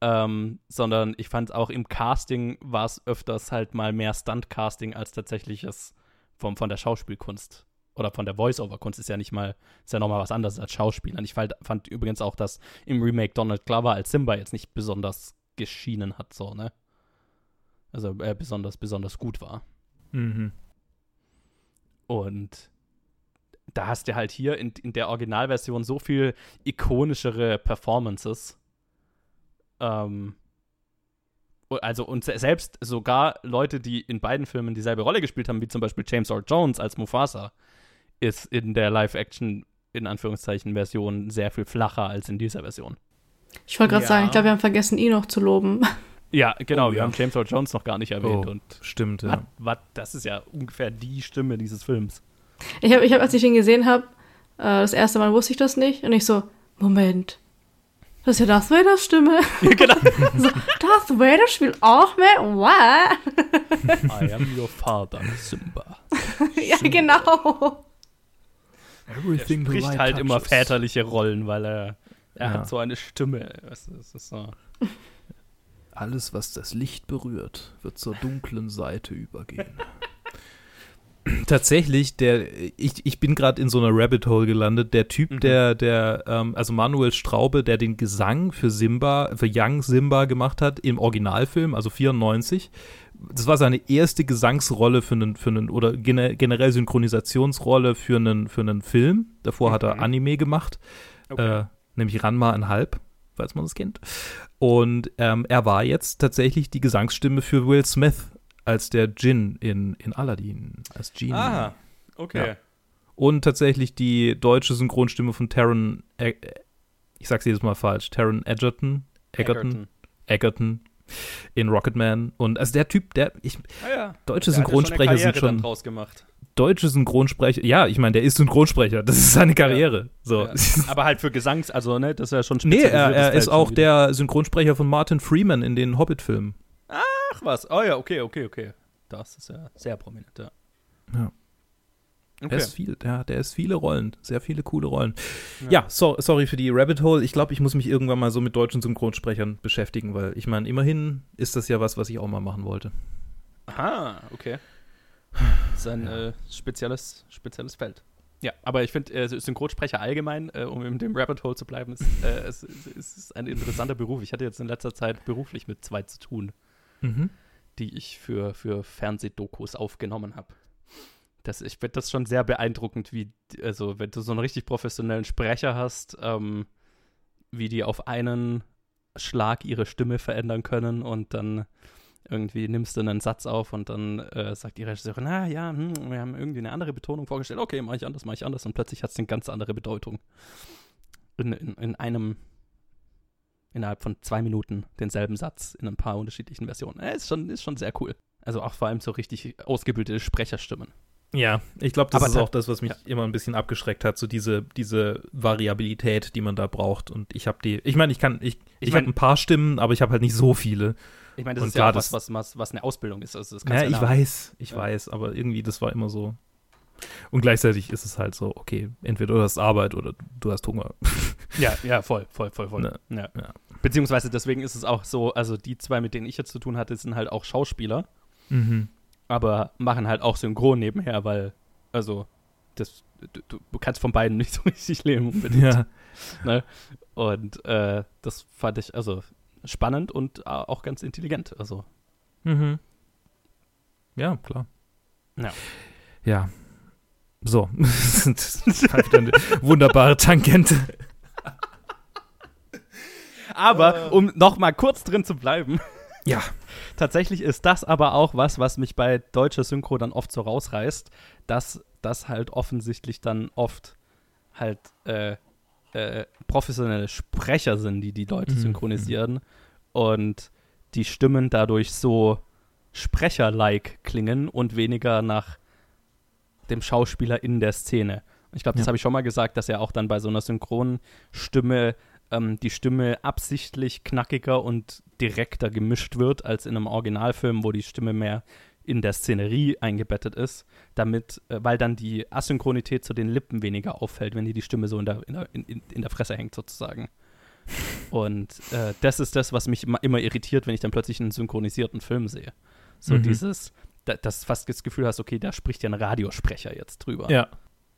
[SPEAKER 3] ähm, sondern ich fand auch im Casting war es öfters halt mal mehr Stunt-Casting als tatsächliches vom, von der Schauspielkunst oder von der Voice-Over-Kunst ist ja nicht mal, ist ja nochmal was anderes als Schauspielern. Ich fand, fand übrigens auch, dass im Remake Donald Glover als Simba jetzt nicht besonders geschienen hat, so, ne? Also äh, besonders, besonders gut war.
[SPEAKER 1] Mhm.
[SPEAKER 3] Und da hast du halt hier in, in der Originalversion so viel ikonischere Performances. Ähm, also und se- selbst sogar Leute, die in beiden Filmen dieselbe Rolle gespielt haben, wie zum Beispiel James Earl Jones als Mufasa, ist in der Live-Action, in Anführungszeichen, Version sehr viel flacher als in dieser Version.
[SPEAKER 2] Ich wollte gerade
[SPEAKER 3] Ja.
[SPEAKER 2] sagen, ich glaube, wir haben vergessen, ihn noch zu loben. <laughs>
[SPEAKER 3] Ja, genau,
[SPEAKER 1] Oh,
[SPEAKER 3] wir
[SPEAKER 1] ja.
[SPEAKER 3] haben James Earl Jones noch gar nicht erwähnt
[SPEAKER 1] Oh,
[SPEAKER 3] und
[SPEAKER 1] stimmt,
[SPEAKER 3] wat,
[SPEAKER 1] ja.
[SPEAKER 3] wat, das ist ja ungefähr die Stimme dieses Films.
[SPEAKER 2] Ich habe, ich hab, als ich ihn gesehen habe, äh, das erste Mal wusste ich das nicht. Und ich so, Moment, das ist ja Darth Vaders Stimme. <laughs>
[SPEAKER 3] genau. <laughs>
[SPEAKER 2] so, Darth Vader spielt auch mit? What?
[SPEAKER 3] I am your father, Simba.
[SPEAKER 2] ja, genau.
[SPEAKER 1] Everything
[SPEAKER 3] Er spricht halt immer väterliche Rollen, weil er, er
[SPEAKER 1] Ja.
[SPEAKER 3] hat so eine Stimme. Es ist, es ist so.
[SPEAKER 1] Alles, was das Licht berührt, wird zur dunklen Seite übergehen. <laughs> Tatsächlich, der, ich, ich bin gerade in so einer Rabbit Hole gelandet. Der Typ,
[SPEAKER 3] Mhm.
[SPEAKER 1] der, der, ähm, also Manuel Straube, der den Gesang für Simba, für Young Simba gemacht hat im Originalfilm, also 94. Das war seine erste Gesangsrolle für einen, für einen oder gene, generell Synchronisationsrolle für einen, für einen Film. Davor hat er
[SPEAKER 3] Mhm.
[SPEAKER 1] Anime gemacht, äh, nämlich Ranma ein Halb, falls man das kennt. Und ähm, er war jetzt tatsächlich die Gesangsstimme für Will Smith als der Djinn in, in Aladdin, als Genie.
[SPEAKER 3] Ah, okay.
[SPEAKER 1] Ja. Und tatsächlich die deutsche Synchronstimme von Taron, Eg- ich sag's jedes Mal falsch, Taron Egerton, Egerton, Egerton in Rocketman. Und also der Typ, der, ich,
[SPEAKER 3] Ah, ja.
[SPEAKER 1] deutsche
[SPEAKER 3] Der ja
[SPEAKER 1] Synchronsprecher
[SPEAKER 3] eine
[SPEAKER 1] sind schon,
[SPEAKER 3] draus gemacht.
[SPEAKER 1] deutsche Synchronsprecher, ja, ich meine, der ist Synchronsprecher, das ist seine Karriere. So.
[SPEAKER 3] Ja. Aber halt für Gesangs, also, ne, das ist ja schon
[SPEAKER 1] Nee, er, er ist
[SPEAKER 3] schon
[SPEAKER 1] auch
[SPEAKER 3] wieder.
[SPEAKER 1] der Synchronsprecher von Martin Freeman in den Hobbit-Filmen.
[SPEAKER 3] Ach was. Oh ja, okay, okay, okay. Das ist ja sehr prominent, ja.
[SPEAKER 1] Ja.
[SPEAKER 3] Okay.
[SPEAKER 1] Der ist viel, der, der ist viele Rollen, sehr viele coole Rollen.
[SPEAKER 3] Ja.
[SPEAKER 1] Ja, so, sorry für die Rabbit Hole. Ich glaube, ich muss mich irgendwann mal so mit deutschen Synchronsprechern beschäftigen, weil ich meine, immerhin ist das ja was, was ich auch mal machen wollte.
[SPEAKER 3] Aha, okay. Das ist ein äh, spezielles, spezielles Feld. Ja, aber ich finde, äh, Synchronsprecher allgemein, äh, um in dem Rabbit Hole zu bleiben, ist, äh, es, es ist ein interessanter Beruf. Ich hatte jetzt in letzter Zeit beruflich mit zwei zu tun,
[SPEAKER 1] Mhm.
[SPEAKER 3] die ich für, für Fernsehdokus aufgenommen habe. Das, ich finde das schon sehr beeindruckend, wie, also wenn du so einen richtig professionellen Sprecher hast, ähm, wie die auf einen Schlag ihre Stimme verändern können und dann irgendwie nimmst du einen Satz auf und dann äh, sagt die Regisseurin, na ja, hm, wir haben irgendwie eine andere Betonung vorgestellt. Okay, mache ich anders, mache ich anders und plötzlich hat es eine ganz andere Bedeutung. In, in, in einem, innerhalb von zwei Minuten denselben Satz in ein paar unterschiedlichen Versionen. Äh, ist, schon, ist schon sehr cool. Also auch vor allem so richtig ausgebildete Sprecherstimmen.
[SPEAKER 1] Ja, ich glaube, das
[SPEAKER 3] Aber
[SPEAKER 1] ist auch das, was mich
[SPEAKER 3] ja.
[SPEAKER 1] immer ein bisschen abgeschreckt hat, so diese, diese Variabilität, die man da braucht. Und ich habe die, ich meine, ich kann, ich, ich,
[SPEAKER 3] Ich mein-
[SPEAKER 1] habe ein paar Stimmen, aber ich habe halt nicht so viele.
[SPEAKER 3] Ich meine, das
[SPEAKER 1] Und
[SPEAKER 3] ist ja was,
[SPEAKER 1] das-
[SPEAKER 3] was, was, was eine Ausbildung ist. Also das
[SPEAKER 1] Ja, ich weiß, ich
[SPEAKER 3] Ja.
[SPEAKER 1] weiß, aber irgendwie, das war immer so. Und gleichzeitig ist es halt so, okay, entweder du hast Arbeit oder du hast Hunger.
[SPEAKER 3] Ja, ja, voll, voll, voll, voll.
[SPEAKER 1] Ne,
[SPEAKER 3] Ja.
[SPEAKER 1] ja.
[SPEAKER 3] Beziehungsweise deswegen ist es auch so, also die zwei, mit denen ich jetzt zu tun hatte, sind halt auch Schauspieler,
[SPEAKER 1] Mhm.
[SPEAKER 3] Aber machen halt auch Synchron nebenher, weil, also, das, du, du kannst von beiden <laughs> nicht so richtig leben unbedingt.
[SPEAKER 1] Ja.
[SPEAKER 3] Ne? Und äh, das fand ich also spannend und äh, auch ganz intelligent. Also,
[SPEAKER 1] Mhm. Ja, klar.
[SPEAKER 3] Ja.
[SPEAKER 1] Ja. So. das war wieder eine wunderbare Tangente.
[SPEAKER 3] aber um noch mal kurz drin zu bleiben,
[SPEAKER 1] Ja.
[SPEAKER 3] tatsächlich ist das aber auch was, was mich bei deutscher Synchro dann oft so rausreißt, dass das halt offensichtlich dann oft halt äh, äh, professionelle Sprecher sind, die die Leute
[SPEAKER 1] Mhm,
[SPEAKER 3] synchronisieren und die Stimmen dadurch so sprecherlike klingen und weniger nach dem Schauspieler in der Szene. Ich glaube, das
[SPEAKER 1] Ja.
[SPEAKER 3] habe ich schon mal gesagt, dass er auch dann bei so einer Synchronstimme ähm, die Stimme absichtlich knackiger und direkter gemischt wird als in einem Originalfilm, wo die Stimme mehr in der Szenerie eingebettet ist, damit, äh, weil dann die Asynchronität zu den Lippen weniger auffällt, wenn dir die Stimme so in der, in der, in, in der Fresse hängt sozusagen. <laughs> Und äh, das ist das, was mich immer, immer irritiert, wenn ich dann plötzlich einen synchronisierten Film sehe. So
[SPEAKER 1] Mhm.
[SPEAKER 3] dieses, da, dass du fast das Gefühl hast, okay, da spricht ja ein Radiosprecher jetzt drüber.
[SPEAKER 1] Ja.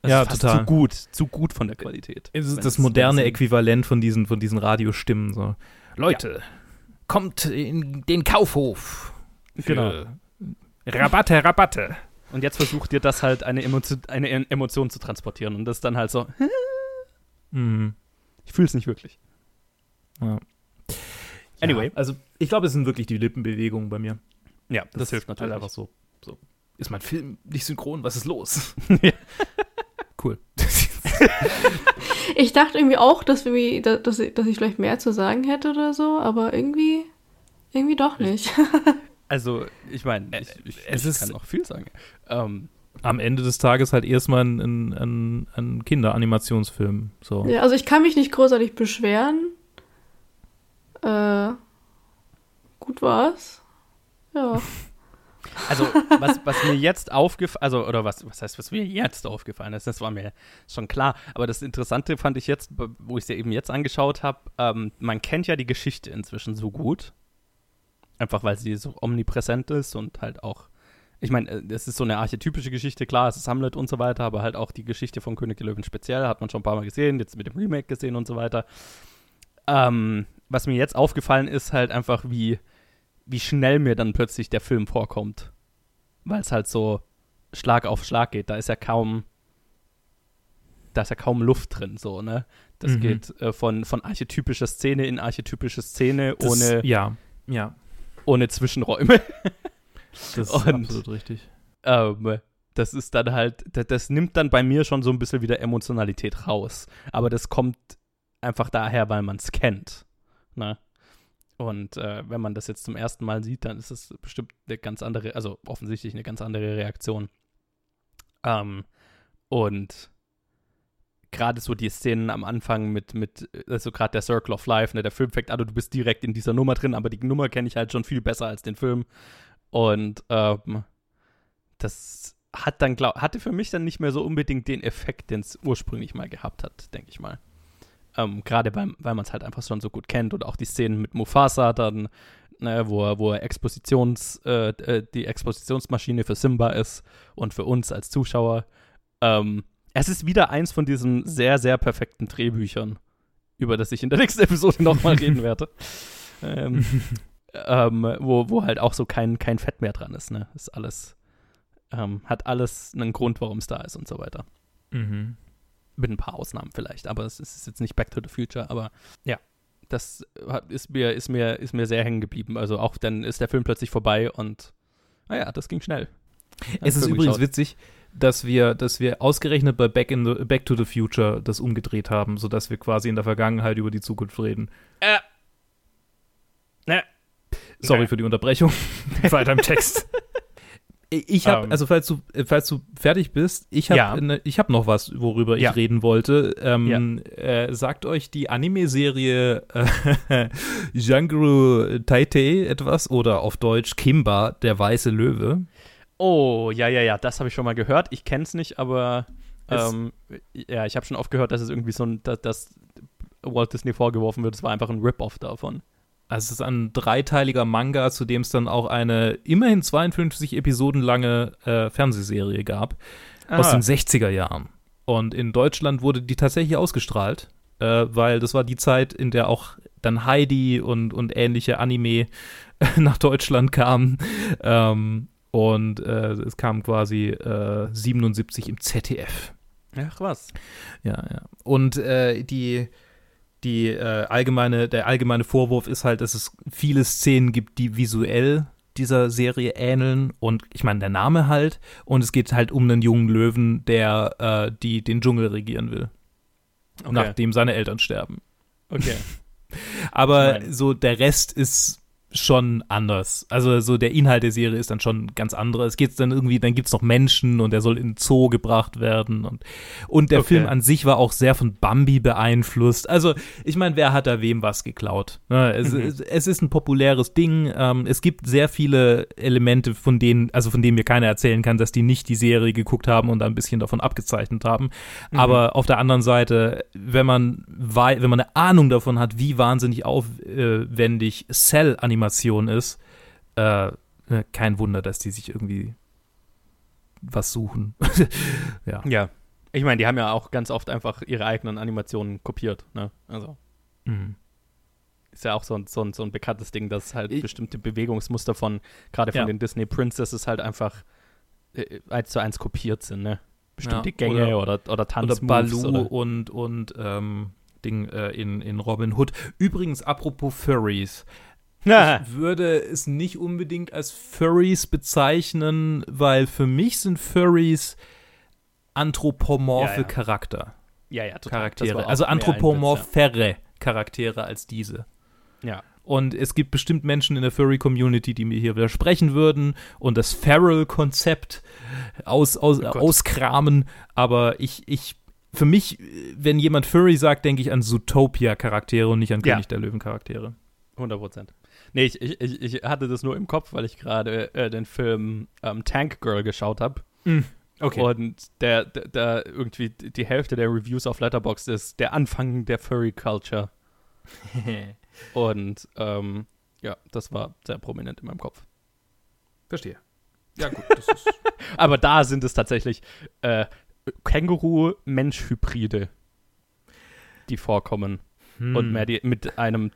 [SPEAKER 3] Das
[SPEAKER 1] Ja,
[SPEAKER 3] ist
[SPEAKER 1] total.
[SPEAKER 3] Zu gut, zu gut von der Qualität.
[SPEAKER 1] Es ist das moderne Äquivalent von diesen, von diesen Radiostimmen. So. Leute, kommt in den Kaufhof.
[SPEAKER 3] Genau.
[SPEAKER 1] Rabatte, Rabatte.
[SPEAKER 3] Und jetzt versucht dir das halt eine Emotion, eine E- Emotion zu transportieren. Und das dann halt so, <laughs>
[SPEAKER 1] Mhm.
[SPEAKER 3] ich fühle es nicht wirklich.
[SPEAKER 1] Ja.
[SPEAKER 3] Anyway.
[SPEAKER 1] Ja, also ich glaube, es sind wirklich die Lippenbewegungen bei mir.
[SPEAKER 3] Ja, das, hilft
[SPEAKER 1] ist halt
[SPEAKER 3] natürlich.
[SPEAKER 1] einfach so, so. Ist mein Film nicht synchron? Was ist los? <laughs> <laughs>
[SPEAKER 2] Ich dachte irgendwie auch, dass, wir, dass, dass ich vielleicht mehr zu sagen hätte oder so, aber irgendwie, irgendwie doch nicht. <laughs>
[SPEAKER 3] Also, ich meine, ich, ich,
[SPEAKER 1] es
[SPEAKER 3] ich
[SPEAKER 1] ist-
[SPEAKER 3] kann noch viel sagen. Ähm,
[SPEAKER 1] Am Ende des Tages halt erstmal ein, ein, ein, ein Kinderanimationsfilm. So.
[SPEAKER 2] Ja, also ich kann mich nicht großartig beschweren. Äh, gut war's. Ja. <laughs>
[SPEAKER 3] also, was, was mir jetzt aufgefallen, also, oder was, was heißt, was mir jetzt aufgefallen ist, das war mir schon klar. Aber das Interessante fand ich jetzt, wo ich es ja eben jetzt angeschaut habe, ähm, man kennt ja die Geschichte inzwischen so gut. Einfach weil sie so omnipräsent ist und halt auch, ich meine, äh, das ist so eine archetypische Geschichte, klar, es ist Hamlet und so weiter, aber halt auch die Geschichte von König der Löwen speziell, hat man schon ein paar Mal gesehen, jetzt mit dem Remake gesehen und so weiter. Ähm, was mir jetzt aufgefallen ist, halt einfach, wie, wie schnell mir dann plötzlich der Film vorkommt. Weil es halt so Schlag auf Schlag geht. Da ist ja kaum, da ist ja kaum Luft drin, so, ne? Das
[SPEAKER 1] Mhm.
[SPEAKER 3] geht äh, von, von archetypischer Szene in archetypische Szene
[SPEAKER 1] Das-
[SPEAKER 3] ohne,
[SPEAKER 1] Ja, ja.
[SPEAKER 3] ohne Zwischenräume.
[SPEAKER 1] Das ist
[SPEAKER 3] Und-
[SPEAKER 1] absolut richtig.
[SPEAKER 3] ähm, das ist dann halt, das, das nimmt dann bei mir schon so ein bisschen wieder Emotionalität raus. Aber das kommt einfach daher, weil man es kennt. Ne? Und äh, wenn man das jetzt zum ersten Mal sieht, dann ist es bestimmt eine ganz andere, also offensichtlich eine ganz andere Reaktion. Ähm, und gerade so die Szenen am Anfang mit, mit also gerade der Circle of Life, ne, der Film fängt an und du bist direkt in dieser Nummer drin, aber die Nummer kenne ich halt schon viel besser als den Film. Und ähm, das hat dann, glaub, hatte für mich dann nicht mehr so unbedingt den Effekt, den es ursprünglich mal gehabt hat, denke ich mal. Ähm, Gerade weil man es halt einfach schon so gut kennt und auch die Szenen mit Mufasa dann, ne, wo er, wo er Expositions, äh, äh, die Expositionsmaschine für Simba ist und für uns als Zuschauer. Ähm, es ist wieder eins von diesen sehr, sehr perfekten Drehbüchern, über das ich in der <laughs> nächsten Episode nochmal reden werde. Ähm, <laughs> ähm, wo, wo halt auch so kein, kein Fett mehr dran ist, ne? Ist alles, ähm, hat alles einen Grund, warum es da ist und so weiter.
[SPEAKER 1] Mhm.
[SPEAKER 3] Mit ein paar Ausnahmen vielleicht, aber es ist jetzt nicht Back to the Future, aber ja, das ist mir, ist mir, ist mir sehr hängen geblieben. Also auch dann ist der Film plötzlich vorbei und naja, das ging schnell.
[SPEAKER 1] Es ist übrigens witzig, dass wir, dass wir ausgerechnet bei Back, in the, Back to the Future das umgedreht haben, sodass wir quasi in der Vergangenheit über die Zukunft reden.
[SPEAKER 3] Äh. Ne.
[SPEAKER 1] Sorry für die Unterbrechung. <laughs> Weiter im Text. Ich habe, ähm. also falls du, falls du fertig bist, ich habe ja. Ne, ich hab noch was, worüber ja. ich reden wollte. Ähm, ja. äh, sagt euch die Anime-Serie äh, <laughs> Jangru Taite etwas oder auf Deutsch Kimba, der weiße Löwe?
[SPEAKER 3] Oh, ja, ja, ja, das habe ich schon mal gehört. Ich kenne es nicht, aber ähm, ja, ich habe schon oft gehört, dass es irgendwie so ein, dass, dass Walt Disney vorgeworfen wird, es war einfach ein Rip-Off davon.
[SPEAKER 1] Also es ist ein dreiteiliger Manga, zu dem es dann auch eine immerhin 52 Episoden lange äh, Fernsehserie gab ah. aus den 60er Jahren. Und in Deutschland wurde die tatsächlich ausgestrahlt, äh, weil das war die Zeit, in der auch dann Heidi und, und ähnliche Anime nach Deutschland kamen. Ähm, und äh, es kam quasi äh, 77 im ZDF.
[SPEAKER 3] Ach was.
[SPEAKER 1] Ja, ja. Und äh, die, die äh, allgemeine, der allgemeine Vorwurf ist halt, dass es viele Szenen gibt, die visuell dieser Serie ähneln. Und ich meine, der Name halt. Und es geht halt um einen jungen Löwen, der äh, die, den Dschungel regieren will. Okay. Nachdem seine Eltern sterben.
[SPEAKER 3] Okay. <laughs>
[SPEAKER 1] Aber so der Rest ist schon anders. Also so der Inhalt der Serie ist dann schon ganz anderer. Es geht dann irgendwie, dann gibt es noch Menschen und er soll in den Zoo gebracht werden und, und der okay. Film an sich war auch sehr von Bambi beeinflusst. Also ich meine, wer hat da wem was geklaut? Ne? Es, mhm. es, ist ein populäres Ding. Ähm, es gibt sehr viele Elemente, von denen, also von denen mir keiner erzählen kann, dass die nicht die Serie geguckt haben und ein bisschen davon abgezeichnet haben. Mhm. Aber auf der anderen Seite, wenn man, wenn man eine Ahnung davon hat, wie wahnsinnig aufwendig Cell-Animation Animation ist, äh, ne, kein Wunder, dass die sich irgendwie was suchen. <laughs>
[SPEAKER 3] ja. Ja. Ich meine, die haben ja auch ganz oft einfach ihre eigenen Animationen kopiert, ne? Also. Mhm. Ist ja auch so ein, so ein, so ein bekanntes Ding, dass halt ich, bestimmte Bewegungsmuster von, gerade von ja. den Disney Princesses halt einfach äh, eins zu eins kopiert sind, ne? Bestimmte ja, Gänge oder, oder, oder Tanzmoves.
[SPEAKER 1] Oder Baloo oder und, und ähm, Ding äh, in, in Robin Hood. Übrigens, apropos Furries. Ich würde es nicht unbedingt als Furries bezeichnen, weil für mich sind Furries anthropomorphe ja, ja. Charakter.
[SPEAKER 3] Ja, ja,
[SPEAKER 1] total. Charaktere. Also anthropomorphere ja. Charaktere als diese.
[SPEAKER 3] Ja.
[SPEAKER 1] Und es gibt bestimmt Menschen in der Furry-Community, die mir hier widersprechen würden und das Feral-Konzept aus, aus, oh auskramen. Aber ich, ich, für mich, wenn jemand Furry sagt, denke ich an Zootopia-Charaktere und nicht an König der Löwen-Charaktere.
[SPEAKER 3] 100 Prozent. Nee, ich, ich, ich hatte das nur im Kopf, weil ich gerade äh, den Film ähm, Tank Girl geschaut habe.
[SPEAKER 1] Mm, okay.
[SPEAKER 3] Und der, der, der, irgendwie die Hälfte der Reviews auf Letterboxd ist der Anfang der Furry Culture. <laughs> Und ähm, ja, das war sehr prominent in meinem Kopf.
[SPEAKER 1] Verstehe.
[SPEAKER 3] Ja, gut. <laughs> Aber da sind es tatsächlich äh, Känguru-Mensch-Hybride, die vorkommen. Hm. Und mehr die, mit einem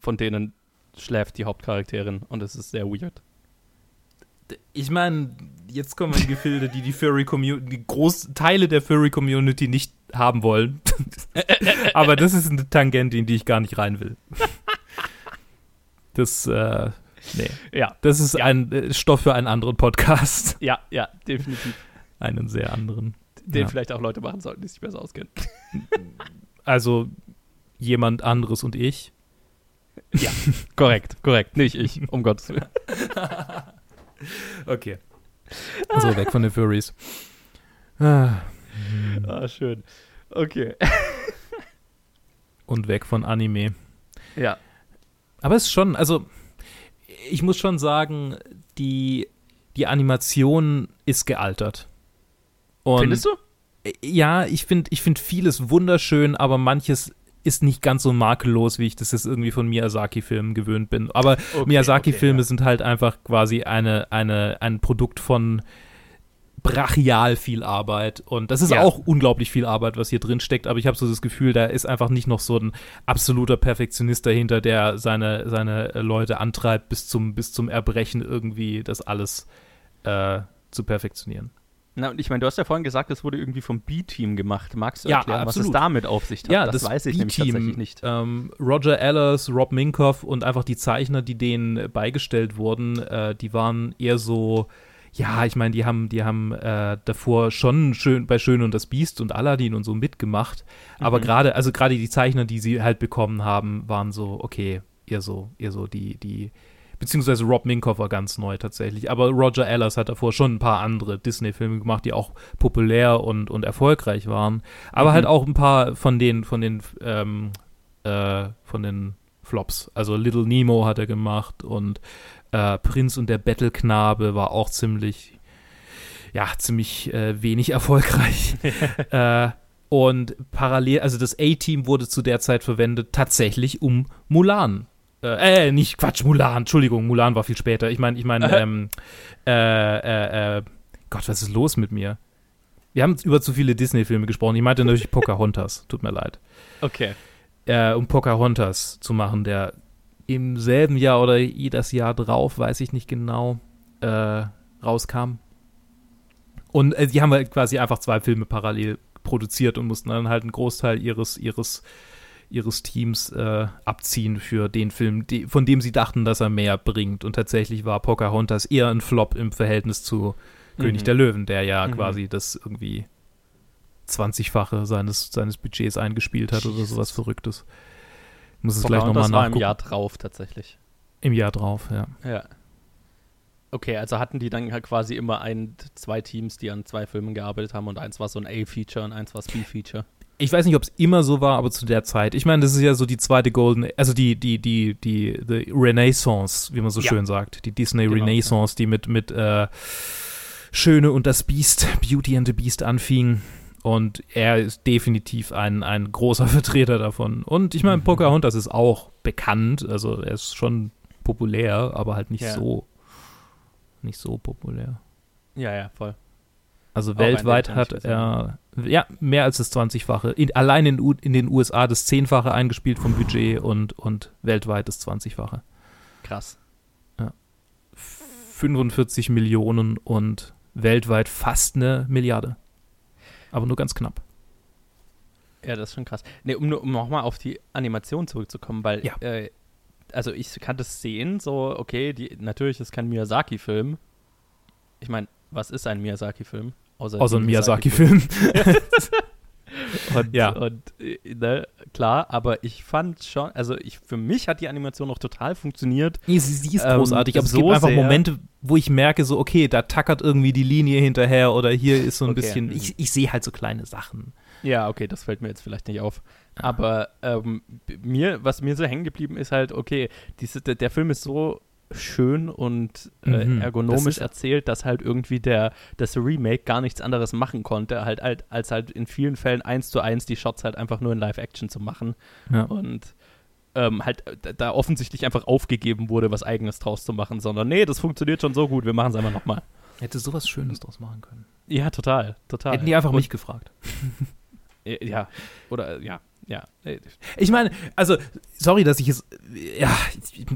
[SPEAKER 3] von denen schläft die Hauptcharakterin und es ist sehr weird.
[SPEAKER 1] Ich meine, jetzt kommen in Gefilde, die die Furry Community, die Großteile der Furry Community nicht haben wollen. <laughs> Aber das ist eine Tangente, in die ich gar nicht rein will. Das, äh, nee.
[SPEAKER 3] Ja.
[SPEAKER 1] Das ist ja. ein äh, Stoff für einen anderen Podcast.
[SPEAKER 3] Ja, ja, definitiv.
[SPEAKER 1] Einen sehr anderen.
[SPEAKER 3] Den ja. vielleicht auch Leute machen sollten, die sich besser auskennen.
[SPEAKER 1] Also jemand anderes und ich.
[SPEAKER 3] Ja, <laughs> korrekt, korrekt. Nicht ich, um Gottes Willen. <laughs>
[SPEAKER 1] okay. So, weg von den Furries.
[SPEAKER 3] Ah, ah schön. Okay.
[SPEAKER 1] Und weg von Anime.
[SPEAKER 3] Ja.
[SPEAKER 1] Aber es ist schon, also, ich muss schon sagen, die, die Animation ist gealtert.
[SPEAKER 3] Und Findest du?
[SPEAKER 1] Ja, ich finde ich find vieles wunderschön, aber manches ist nicht ganz so makellos, wie ich das jetzt irgendwie von Miyazaki-Filmen gewöhnt bin. Aber okay, Miyazaki-Filme okay, ja. sind halt einfach quasi eine, eine, ein Produkt von brachial viel Arbeit. Und das ist ja. auch unglaublich viel Arbeit, was hier drin steckt. Aber ich habe so das Gefühl, da ist einfach nicht noch so ein absoluter Perfektionist dahinter, der seine, seine Leute antreibt, bis zum, bis zum Erbrechen irgendwie das alles äh, zu perfektionieren.
[SPEAKER 3] Na, und ich meine, du hast ja vorhin gesagt, es wurde irgendwie vom B-Team gemacht. Magst du
[SPEAKER 1] Ja,
[SPEAKER 3] erklären, was es
[SPEAKER 1] absolut.
[SPEAKER 3] damit auf sich hat?
[SPEAKER 1] Ja,
[SPEAKER 3] das, weiß ich nämlich tatsächlich nicht.
[SPEAKER 1] Ähm, Roger Ellers, Rob Minkoff und einfach die Zeichner, die denen beigestellt wurden, äh, die waren eher so, ja, ich meine, die haben, die haben äh, davor schon schön bei Schön und das Biest und Aladdin und so mitgemacht. Aber
[SPEAKER 3] Mhm.
[SPEAKER 1] gerade, also gerade die Zeichner, die sie halt bekommen haben, waren so, okay, eher so, eher so die, die, beziehungsweise Rob Minkoff war ganz neu tatsächlich. Aber Roger Ellers hat davor schon ein paar andere Disney-Filme gemacht, die auch populär und, und erfolgreich waren. Aber
[SPEAKER 3] Mhm.
[SPEAKER 1] halt auch ein paar von den, von den, ähm, äh, von den Flops. Also Little Nemo hat er gemacht und äh, Prinz und der Bettelknabe war auch ziemlich, ja, ziemlich äh, wenig <laughs> erfolgreich. <laughs> äh, und parallel, also das A-Team wurde zu der Zeit verwendet, tatsächlich um Mulan. Äh, äh, nicht Quatsch, Mulan, Entschuldigung, Mulan war viel später. Ich meine, ich meine, ähm, äh, äh, äh, Gott, was ist los mit mir? Wir haben über zu viele Disney-Filme gesprochen. Ich meinte natürlich Pocahontas, <laughs> tut mir leid.
[SPEAKER 3] Okay.
[SPEAKER 1] Äh, um Pocahontas zu machen, der im selben Jahr oder das Jahr drauf, weiß ich nicht genau, äh, rauskam. Und äh, die haben halt quasi einfach zwei Filme parallel produziert und mussten dann halt einen Großteil ihres, ihres, ihres Teams äh, abziehen für den Film, die, von dem sie dachten, dass er mehr bringt. Und tatsächlich war Pocahontas eher ein Flop im Verhältnis zu König
[SPEAKER 3] Mhm.
[SPEAKER 1] der Löwen, der ja
[SPEAKER 3] Mhm.
[SPEAKER 1] quasi das irgendwie 20-fache seines, seines Budgets eingespielt hat oder
[SPEAKER 3] Jesus.
[SPEAKER 1] sowas Verrücktes. Ich muss es gleich nochmal
[SPEAKER 3] das war im
[SPEAKER 1] nachgucken.
[SPEAKER 3] Jahr drauf tatsächlich.
[SPEAKER 1] Im Jahr drauf, ja.
[SPEAKER 3] Ja. Okay, also hatten die dann halt quasi immer ein, zwei Teams, die an zwei Filmen gearbeitet haben und eins war so ein A-Feature und eins war das B-Feature.
[SPEAKER 1] Ich weiß nicht, ob es immer so war, aber zu der Zeit. Ich meine, das ist ja so die zweite Golden, also die, die, die, die, die Renaissance, wie man so
[SPEAKER 3] Ja.
[SPEAKER 1] schön sagt. Die Disney
[SPEAKER 3] Genau,
[SPEAKER 1] Renaissance, die mit, mit äh, Schöne und das Biest, Beauty and the Beast anfing. Und er ist definitiv ein, ein großer <laughs> Vertreter davon. Und ich meine,
[SPEAKER 3] Mhm.
[SPEAKER 1] Pocahontas ist auch bekannt, also er ist schon populär, aber halt nicht
[SPEAKER 3] Ja.
[SPEAKER 1] so, nicht so populär.
[SPEAKER 3] Ja, ja, voll.
[SPEAKER 1] Also weltweit hat
[SPEAKER 3] kann
[SPEAKER 1] er ja mehr als das 20-fache. In, allein in, U- in den USA das 10-fache eingespielt vom Budget und, und weltweit das 20-fache.
[SPEAKER 3] Krass.
[SPEAKER 1] 45 Millionen und weltweit fast eine Milliarde. Aber nur ganz knapp.
[SPEAKER 3] Ja, das ist schon krass. Nee, um, um nochmal auf die Animation zurückzukommen, weil,
[SPEAKER 1] Ja.
[SPEAKER 3] äh, also ich kann das sehen, so, okay, die, natürlich ist kein Miyazaki-Film. Ich meine, was ist ein Miyazaki-Film?
[SPEAKER 1] Außer ein
[SPEAKER 3] die
[SPEAKER 1] Miyazaki-Film. <laughs>
[SPEAKER 3] Und,
[SPEAKER 1] Ja.
[SPEAKER 3] und äh, ne, klar, aber ich fand schon, also ich, für mich hat die Animation noch total funktioniert.
[SPEAKER 1] Nee, sie, sie ist
[SPEAKER 3] Ähm,
[SPEAKER 1] großartig, aber es
[SPEAKER 3] so
[SPEAKER 1] gibt einfach Momente, wo ich merke, so, okay, da tackert irgendwie die Linie hinterher oder hier ist so ein
[SPEAKER 3] Okay,
[SPEAKER 1] bisschen. Ich, ich sehe halt so kleine Sachen.
[SPEAKER 3] Ja, okay, das fällt mir jetzt vielleicht nicht auf. Aber ähm, mir, was mir so hängen geblieben ist halt, okay, diese, der, der Film ist so schön und äh,
[SPEAKER 1] Mhm, das
[SPEAKER 3] ergonomisch
[SPEAKER 1] ist-
[SPEAKER 3] erzählt, dass halt irgendwie der das Remake gar nichts anderes machen konnte, halt, halt als halt in vielen Fällen eins zu eins die Shots halt einfach nur in Live-Action zu machen
[SPEAKER 1] Ja.
[SPEAKER 3] und ähm, halt äh, da- da offensichtlich einfach aufgegeben wurde, was eigenes draus zu machen, sondern nee, das funktioniert schon so gut, wir machen es einfach nochmal.
[SPEAKER 1] Hätte sowas Schönes draus machen können.
[SPEAKER 3] Ja, total, total.
[SPEAKER 1] Hätten die einfach
[SPEAKER 3] Und-
[SPEAKER 1] mich gefragt. <laughs>
[SPEAKER 3] äh, Ja, oder äh, ja, ja. äh,
[SPEAKER 1] Ich meine, also, sorry, dass ich es. Ja,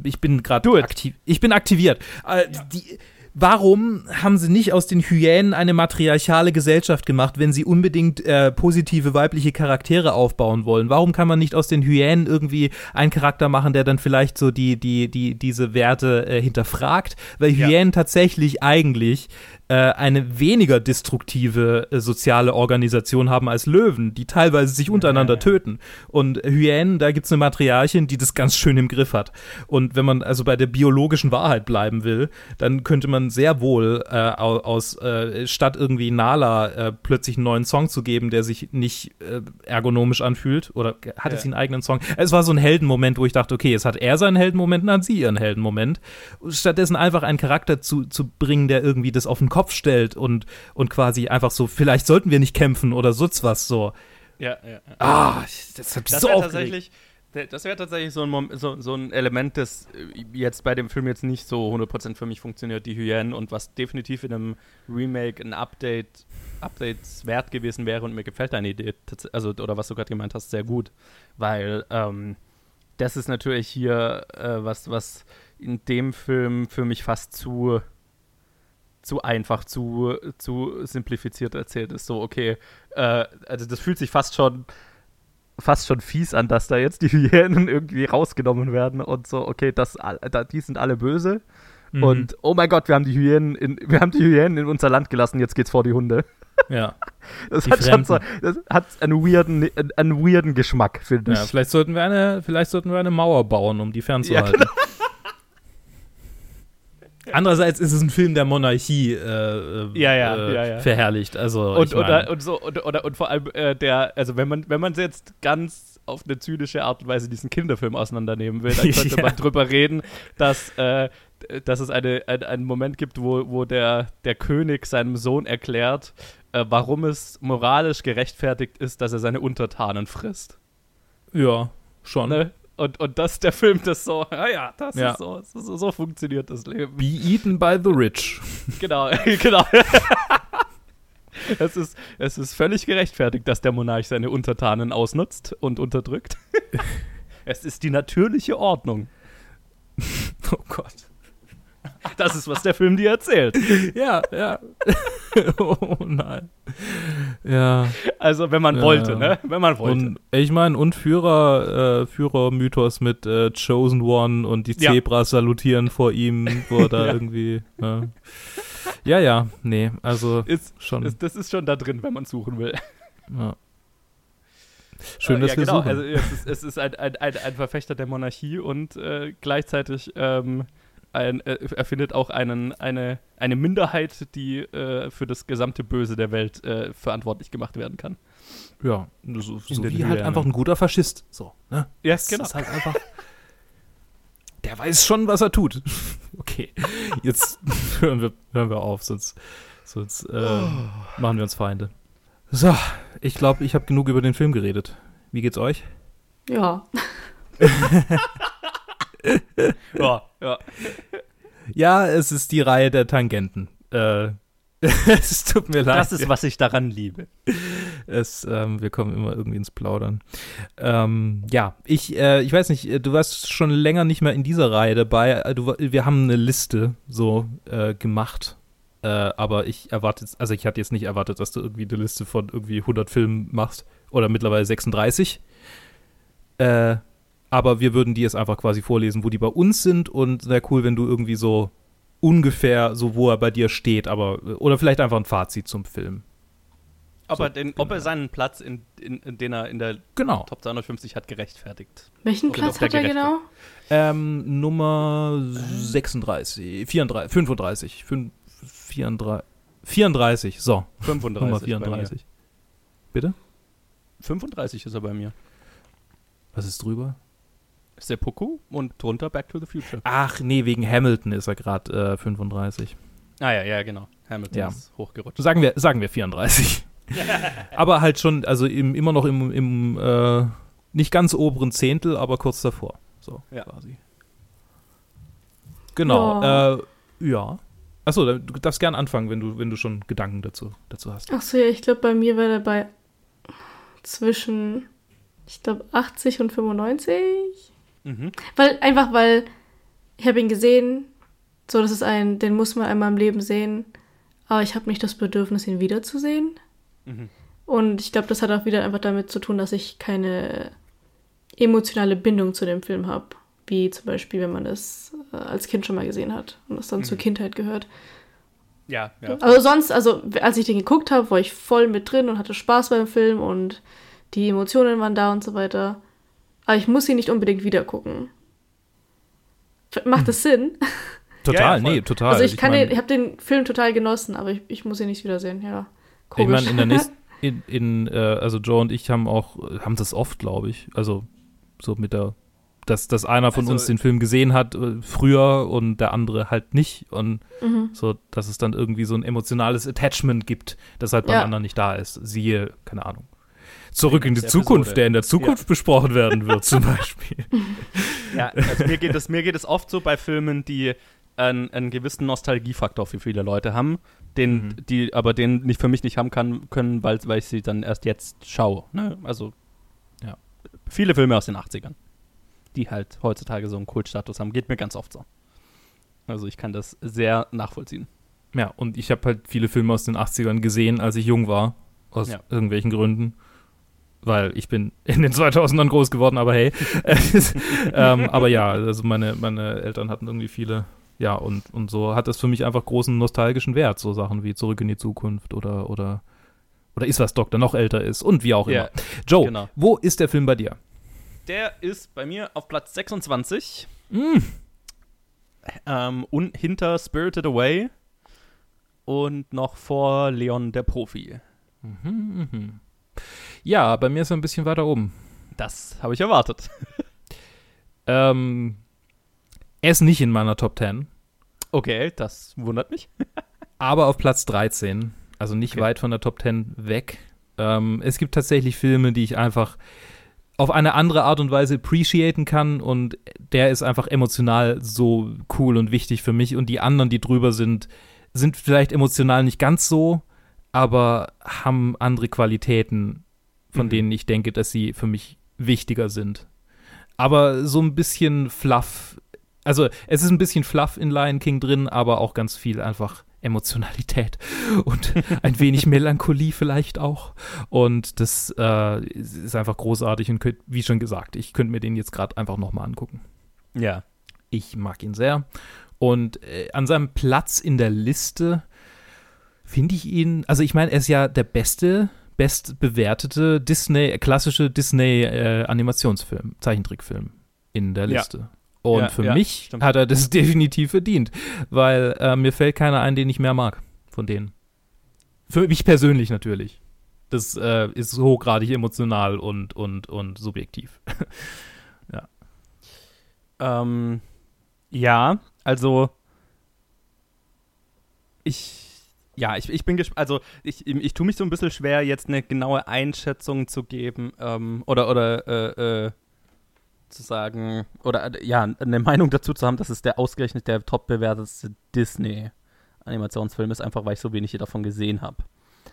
[SPEAKER 1] ich, bin gerade aktiv. Ich bin aktiviert. Äh, die, warum haben sie nicht aus den Hyänen eine matriarchale Gesellschaft gemacht, wenn sie unbedingt äh, positive weibliche Charaktere aufbauen wollen? Warum kann man nicht aus den Hyänen irgendwie einen Charakter machen, der dann vielleicht so die, die, die, diese Werte äh, hinterfragt? Weil
[SPEAKER 3] Ja.
[SPEAKER 1] Hyänen tatsächlich eigentlich äh, eine weniger destruktive äh, soziale Organisation haben als Löwen, die teilweise sich untereinander töten. Und Hyänen, da gibt's eine Matriarchin, die das ganz schön im Griff hat. Und wenn man also bei der biologischen Wahrheit bleiben will, dann könnte man sehr wohl äh, au- aus, äh, statt irgendwie Nala äh, plötzlich einen neuen Song zu geben, der sich nicht ergonomisch anfühlt, oder hatte
[SPEAKER 3] Ja.
[SPEAKER 1] sie einen eigenen Song? Es war so ein Heldenmoment, wo ich dachte, okay, jetzt hat er seinen Heldenmoment, dann hat sie ihren Heldenmoment. Stattdessen einfach einen Charakter zu, zu bringen, der irgendwie das auf den Kopf stellt und, und quasi einfach so, vielleicht sollten wir nicht kämpfen oder sonst was so.
[SPEAKER 3] Ja, ja.
[SPEAKER 1] Ah, das hat mich
[SPEAKER 3] Das
[SPEAKER 1] so
[SPEAKER 3] wäre
[SPEAKER 1] aufgeregt.
[SPEAKER 3] das wäre tatsächlich so ein, so, so ein Element, das äh, jetzt bei dem Film jetzt nicht so 100% für mich funktioniert, die Hyänen und was definitiv in einem Remake ein Update, Updates wert gewesen wäre und mir gefällt deine Idee, also oder was du gerade gemeint hast, sehr gut, weil ähm, das ist natürlich hier äh, was, was in dem Film für mich fast zu zu einfach, zu, zu simplifiziert erzählt ist. So, okay, äh, also das fühlt sich fast schon fast schon fies an, dass da jetzt die <laughs> Hyänen irgendwie rausgenommen werden und so, okay, das, die sind alle böse. Mhm. Und oh mein Gott, wir haben die Hyänen in, wir haben die Hyänen in unser Land gelassen, jetzt geht's vor die Hunde.
[SPEAKER 1] Ja. <laughs>
[SPEAKER 3] Das hat schon so, das hat einen weirden, einen weirden Geschmack, finde ich. Ja,
[SPEAKER 1] vielleicht sollten wir eine, vielleicht sollten wir eine Mauer bauen, um die fernzuhalten. Ja, genau. Andererseits ist es ein Film der Monarchie äh,
[SPEAKER 3] ja, ja, äh, ja,
[SPEAKER 1] verherrlicht. Also,
[SPEAKER 3] und, oder, und, so, und, oder, und vor allem äh, der, also wenn man, wenn man jetzt ganz auf eine zynische Art und Weise diesen Kinderfilm auseinandernehmen will, dann <laughs> könnte man drüber reden, dass, äh, dass es eine, ein, einen Moment gibt, wo, wo der, der König seinem Sohn erklärt, äh, warum es moralisch gerechtfertigt ist, dass er seine Untertanen frisst.
[SPEAKER 1] Ja, schon. Ne?
[SPEAKER 3] Und, und das der Film, das so, <laughs> ja, ja, das ja. ist so, so, so funktioniert das Leben.
[SPEAKER 1] Be eaten by the rich. <laughs>
[SPEAKER 3] Genau, <laughs> genau. es, ist, es ist völlig gerechtfertigt, dass der Monarch seine Untertanen ausnutzt und unterdrückt. es ist die natürliche Ordnung.
[SPEAKER 1] oh Gott.
[SPEAKER 3] Das ist, was der Film dir erzählt.
[SPEAKER 1] Ja, ja. oh nein. Ja.
[SPEAKER 3] Also, wenn man ja. wollte, ne? Wenn man wollte.
[SPEAKER 1] Und, ich meine, und Führer, äh, Führermythos mit äh, Chosen One und die Zebras ja. salutieren vor ihm, wo da <laughs> ja. irgendwie. Ja. ja, ja, nee, also
[SPEAKER 3] ist, schon. Ist, das ist schon da drin, wenn man suchen will.
[SPEAKER 1] Ja. Schön, äh, dass ja, wir genau. suchen.
[SPEAKER 3] Also, es ist, es ist ein, ein, ein, ein Verfechter der Monarchie und äh, gleichzeitig ähm, ein, äh, er findet auch einen, eine, eine Minderheit, die äh, für das gesamte Böse der Welt äh, verantwortlich gemacht werden kann.
[SPEAKER 1] Ja, so, so wie halt einfach ein guter Faschist. So, ne?
[SPEAKER 3] Ja, das genau. Ist
[SPEAKER 1] halt einfach, der weiß schon, was er tut. <laughs> okay, jetzt <laughs> hören wir, hören wir auf, sonst, sonst äh, oh. machen wir uns Feinde. So, ich glaube, ich habe genug über den Film geredet. Wie geht's euch?
[SPEAKER 2] Ja. <laughs>
[SPEAKER 3] ja, ja.
[SPEAKER 1] Ja, es ist die Reihe der Tangenten. Äh, <laughs> es tut mir leid.
[SPEAKER 3] Das ist, was ich daran liebe.
[SPEAKER 1] Es, ähm, wir kommen immer irgendwie ins Plaudern. Ähm, ja, ich, äh, ich weiß nicht, du warst schon länger nicht mehr in dieser Reihe dabei. Äh, du, wir haben eine Liste so äh, gemacht. Äh, aber ich erwarte, also ich hatte jetzt nicht erwartet, dass du irgendwie eine Liste von irgendwie 100 Filmen machst. Oder mittlerweile 36. Äh, aber wir würden die jetzt einfach quasi vorlesen, wo die bei uns sind und wäre cool, wenn du irgendwie so ungefähr so, wo er bei dir steht, aber oder vielleicht einfach ein Fazit zum Film.
[SPEAKER 3] Aber so, den, ob er seinen Platz, in, in, in, den er in der
[SPEAKER 1] genau.
[SPEAKER 3] Top 250 hat, gerechtfertigt.
[SPEAKER 2] Welchen Platz hat er genau?
[SPEAKER 1] Ähm, Nummer 36, 34, 35, 5, 34, 34, so.
[SPEAKER 3] 35.
[SPEAKER 1] Nummer 34. Bitte?
[SPEAKER 3] 35 ist er bei mir.
[SPEAKER 1] Was ist drüber?
[SPEAKER 3] Seppuku und drunter Back to the Future.
[SPEAKER 1] Ach nee, wegen Hamilton ist er gerade äh, 35.
[SPEAKER 3] Ah ja, ja, genau.
[SPEAKER 1] Hamilton ja. ist hochgerutscht. Sagen wir, sagen wir 34. <laughs> aber halt schon, also im, immer noch im, im äh, nicht ganz oberen Zehntel, aber kurz davor. So
[SPEAKER 3] ja. quasi.
[SPEAKER 1] Genau. Ja. Äh, ja. Achso, du darfst gern anfangen, wenn du, wenn du schon Gedanken dazu, dazu hast.
[SPEAKER 2] Achso, ja, ich glaube, bei mir wäre er bei zwischen, ich glaube, 80 und 95. Mhm. Weil, einfach weil, ich habe ihn gesehen, so, das ist ein, den muss man einmal im Leben sehen, aber ich habe nicht das Bedürfnis, ihn wiederzusehen. Mhm. Und ich glaube, das hat auch wieder einfach damit zu tun, dass ich keine emotionale Bindung zu dem Film habe. Wie zum Beispiel, wenn man es äh, als Kind schon mal gesehen hat und es dann mhm. zur Kindheit gehört.
[SPEAKER 3] Ja, ja.
[SPEAKER 2] Also sonst, also als ich den geguckt habe, war ich voll mit drin und hatte Spaß beim Film und die Emotionen waren da und so weiter. Aber ich muss ihn nicht unbedingt wieder gucken. Macht das Sinn?
[SPEAKER 1] Total, ja, ja, nee, total.
[SPEAKER 2] Also ich, ich, mein, ich habe den Film total genossen, aber ich, ich muss ihn nicht wiedersehen, ja.
[SPEAKER 1] Komisch. Ich meine, in der nächsten, <laughs> in, in äh, also Joe und ich haben auch, haben das oft, glaube ich. Also so mit der, dass, dass einer von also, uns den Film gesehen hat äh, früher und der andere halt nicht. Und mhm. so, dass es dann irgendwie so ein emotionales Attachment gibt, das halt beim ja. anderen nicht da ist. Siehe, keine Ahnung, Zurück in die Zukunft, Episode. der in der Zukunft ja. besprochen werden wird, zum Beispiel. <laughs>
[SPEAKER 3] Ja, also mir geht, es, mir geht es oft so bei Filmen, die einen, einen gewissen Nostalgiefaktor für viele Leute haben, den, mhm. die aber den nicht für mich nicht haben kann, können, weil, weil ich sie dann erst jetzt schaue. Ne? Also, ja. Viele Filme aus den 80ern, die halt heutzutage so einen Kultstatus haben, geht mir ganz oft so. Also ich kann das sehr nachvollziehen.
[SPEAKER 1] Ja, und ich habe halt viele Filme aus den 80ern gesehen, als ich jung war. Aus
[SPEAKER 3] Ja.
[SPEAKER 1] irgendwelchen Gründen. Weil ich bin in den <laughs> 2000ern groß geworden, aber hey. <laughs> ähm, aber ja, also meine, meine Eltern hatten irgendwie viele. Ja, und, und so hat das für mich einfach großen nostalgischen Wert. So Sachen wie Zurück in die Zukunft oder, oder, oder ist was Doktor noch älter ist und wie auch immer. Joe,
[SPEAKER 3] genau.
[SPEAKER 1] wo ist der Film bei dir?
[SPEAKER 3] Der ist bei mir auf Platz 26
[SPEAKER 1] Mm.
[SPEAKER 3] ähm, und hinter Spirited Away und noch vor Leon der Profi.
[SPEAKER 1] Mhm, mhm. Ja, bei mir ist er ein bisschen weiter oben.
[SPEAKER 3] Das habe ich erwartet. <laughs>
[SPEAKER 1] Ähm, er ist nicht in meiner Top 10,
[SPEAKER 3] Okay, das wundert mich. <laughs>
[SPEAKER 1] aber auf Platz 13. Also nicht
[SPEAKER 3] Okay.
[SPEAKER 1] weit von der Top 10 weg. Ähm, es gibt tatsächlich Filme, die ich einfach auf eine andere Art und Weise appreciaten kann und der ist einfach emotional so cool und wichtig für mich und die anderen, die drüber sind, sind vielleicht emotional nicht ganz so, aber haben andere Qualitäten, von
[SPEAKER 3] Mhm.
[SPEAKER 1] denen ich denke, dass sie für mich wichtiger sind. Aber so ein bisschen Fluff, also es ist ein bisschen Fluff in Lion King drin, aber auch ganz viel einfach Emotionalität <laughs> und ein wenig Melancholie vielleicht auch. Und das äh, ist einfach großartig und könnt, wie schon gesagt, ich könnte mir den jetzt gerade einfach nochmal angucken.
[SPEAKER 3] Ja.
[SPEAKER 1] Ich mag ihn sehr. Und äh, an seinem Platz in der Liste finde ich ihn, also ich meine, er ist ja der beste, bestbewertete Disney, klassische Disney-Animationsfilm, Zeichentrickfilm in der
[SPEAKER 3] Ja.
[SPEAKER 1] Liste. Und
[SPEAKER 3] Ja,
[SPEAKER 1] für
[SPEAKER 3] ja,
[SPEAKER 1] mich
[SPEAKER 3] stimmt.
[SPEAKER 1] hat er das <laughs> definitiv verdient, weil äh, mir fällt keiner ein, den ich mehr mag von denen. Für mich persönlich natürlich. Das äh, ist hochgradig emotional und, und, und subjektiv. <laughs>
[SPEAKER 3] Ähm, ja, also ich ja, ich, ich bin gespannt, also ich, ich tue mich so ein bisschen schwer, jetzt eine genaue Einschätzung zu geben ähm, oder, oder äh, äh, zu sagen, oder äh, ja, eine Meinung dazu zu haben, dass es der ausgerechnet der top bewertetste Disney-Animationsfilm ist, einfach weil ich so wenig davon gesehen habe.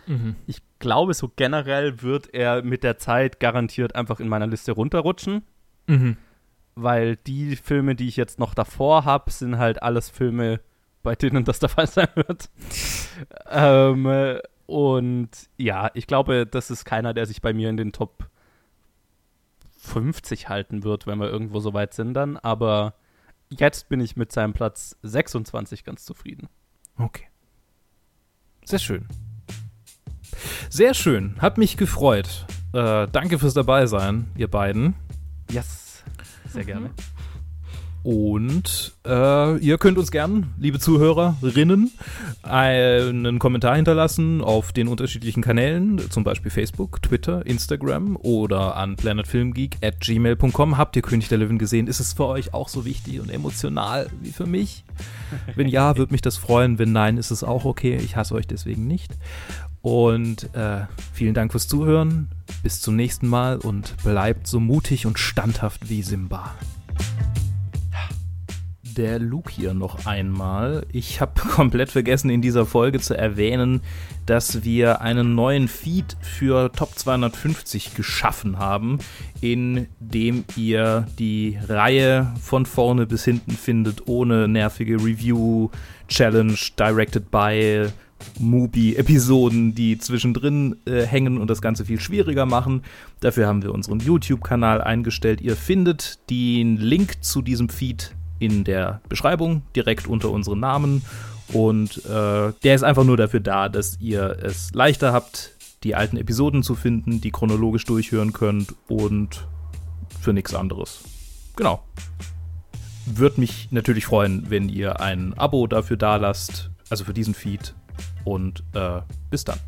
[SPEAKER 1] Mhm.
[SPEAKER 3] Ich glaube, so generell wird er mit der Zeit garantiert einfach in meiner Liste runterrutschen
[SPEAKER 1] Mhm.
[SPEAKER 3] weil die Filme, die ich jetzt noch davor habe, sind halt alles Filme, bei denen das der Fall sein wird. ähm, äh, und ja, ich glaube, das ist keiner, der sich bei mir in den Top 50 halten wird, wenn wir irgendwo so weit sind dann. Aber jetzt bin ich mit seinem Platz 26 ganz zufrieden.
[SPEAKER 1] Okay. Sehr schön. Sehr schön. Hat mich gefreut. Äh, danke fürs Dabeisein, ihr beiden.
[SPEAKER 3] Yes, sehr gerne.
[SPEAKER 1] Und äh, ihr könnt uns gern, liebe Zuhörerinnen, einen Kommentar hinterlassen auf den unterschiedlichen Kanälen, zum Beispiel Facebook, Twitter, Instagram oder an planetfilmgeek at gmail.com. Habt ihr König der Löwen gesehen? Ist es für euch auch so wichtig und emotional wie für mich? Wenn ja, <laughs> würde mich das freuen. Wenn nein, ist es auch okay. Ich hasse euch deswegen nicht. Und äh, vielen Dank fürs Zuhören. Bis zum nächsten Mal und bleibt so mutig und standhaft wie Simba der Luke hier noch einmal. Ich habe <laughs> komplett vergessen in dieser Folge zu erwähnen, dass wir einen neuen Feed für Top 250 geschaffen haben, in dem ihr die Reihe von vorne bis hinten findet, ohne nervige Review, Challenge, Directed by, Mubi-Episoden, die zwischendrin äh, hängen und das Ganze viel schwieriger machen. Dafür haben wir unseren YouTube-Kanal eingestellt. Ihr findet den Link zu diesem Feed in der Beschreibung, direkt unter unseren Namen. Und äh, der ist einfach nur dafür da, dass ihr es leichter habt, die alten Episoden zu finden, die chronologisch durchhören könnt und für nichts anderes. Genau. Würde mich natürlich freuen, wenn ihr ein Abo dafür dalasst, also für diesen Feed. Und äh, bis dann.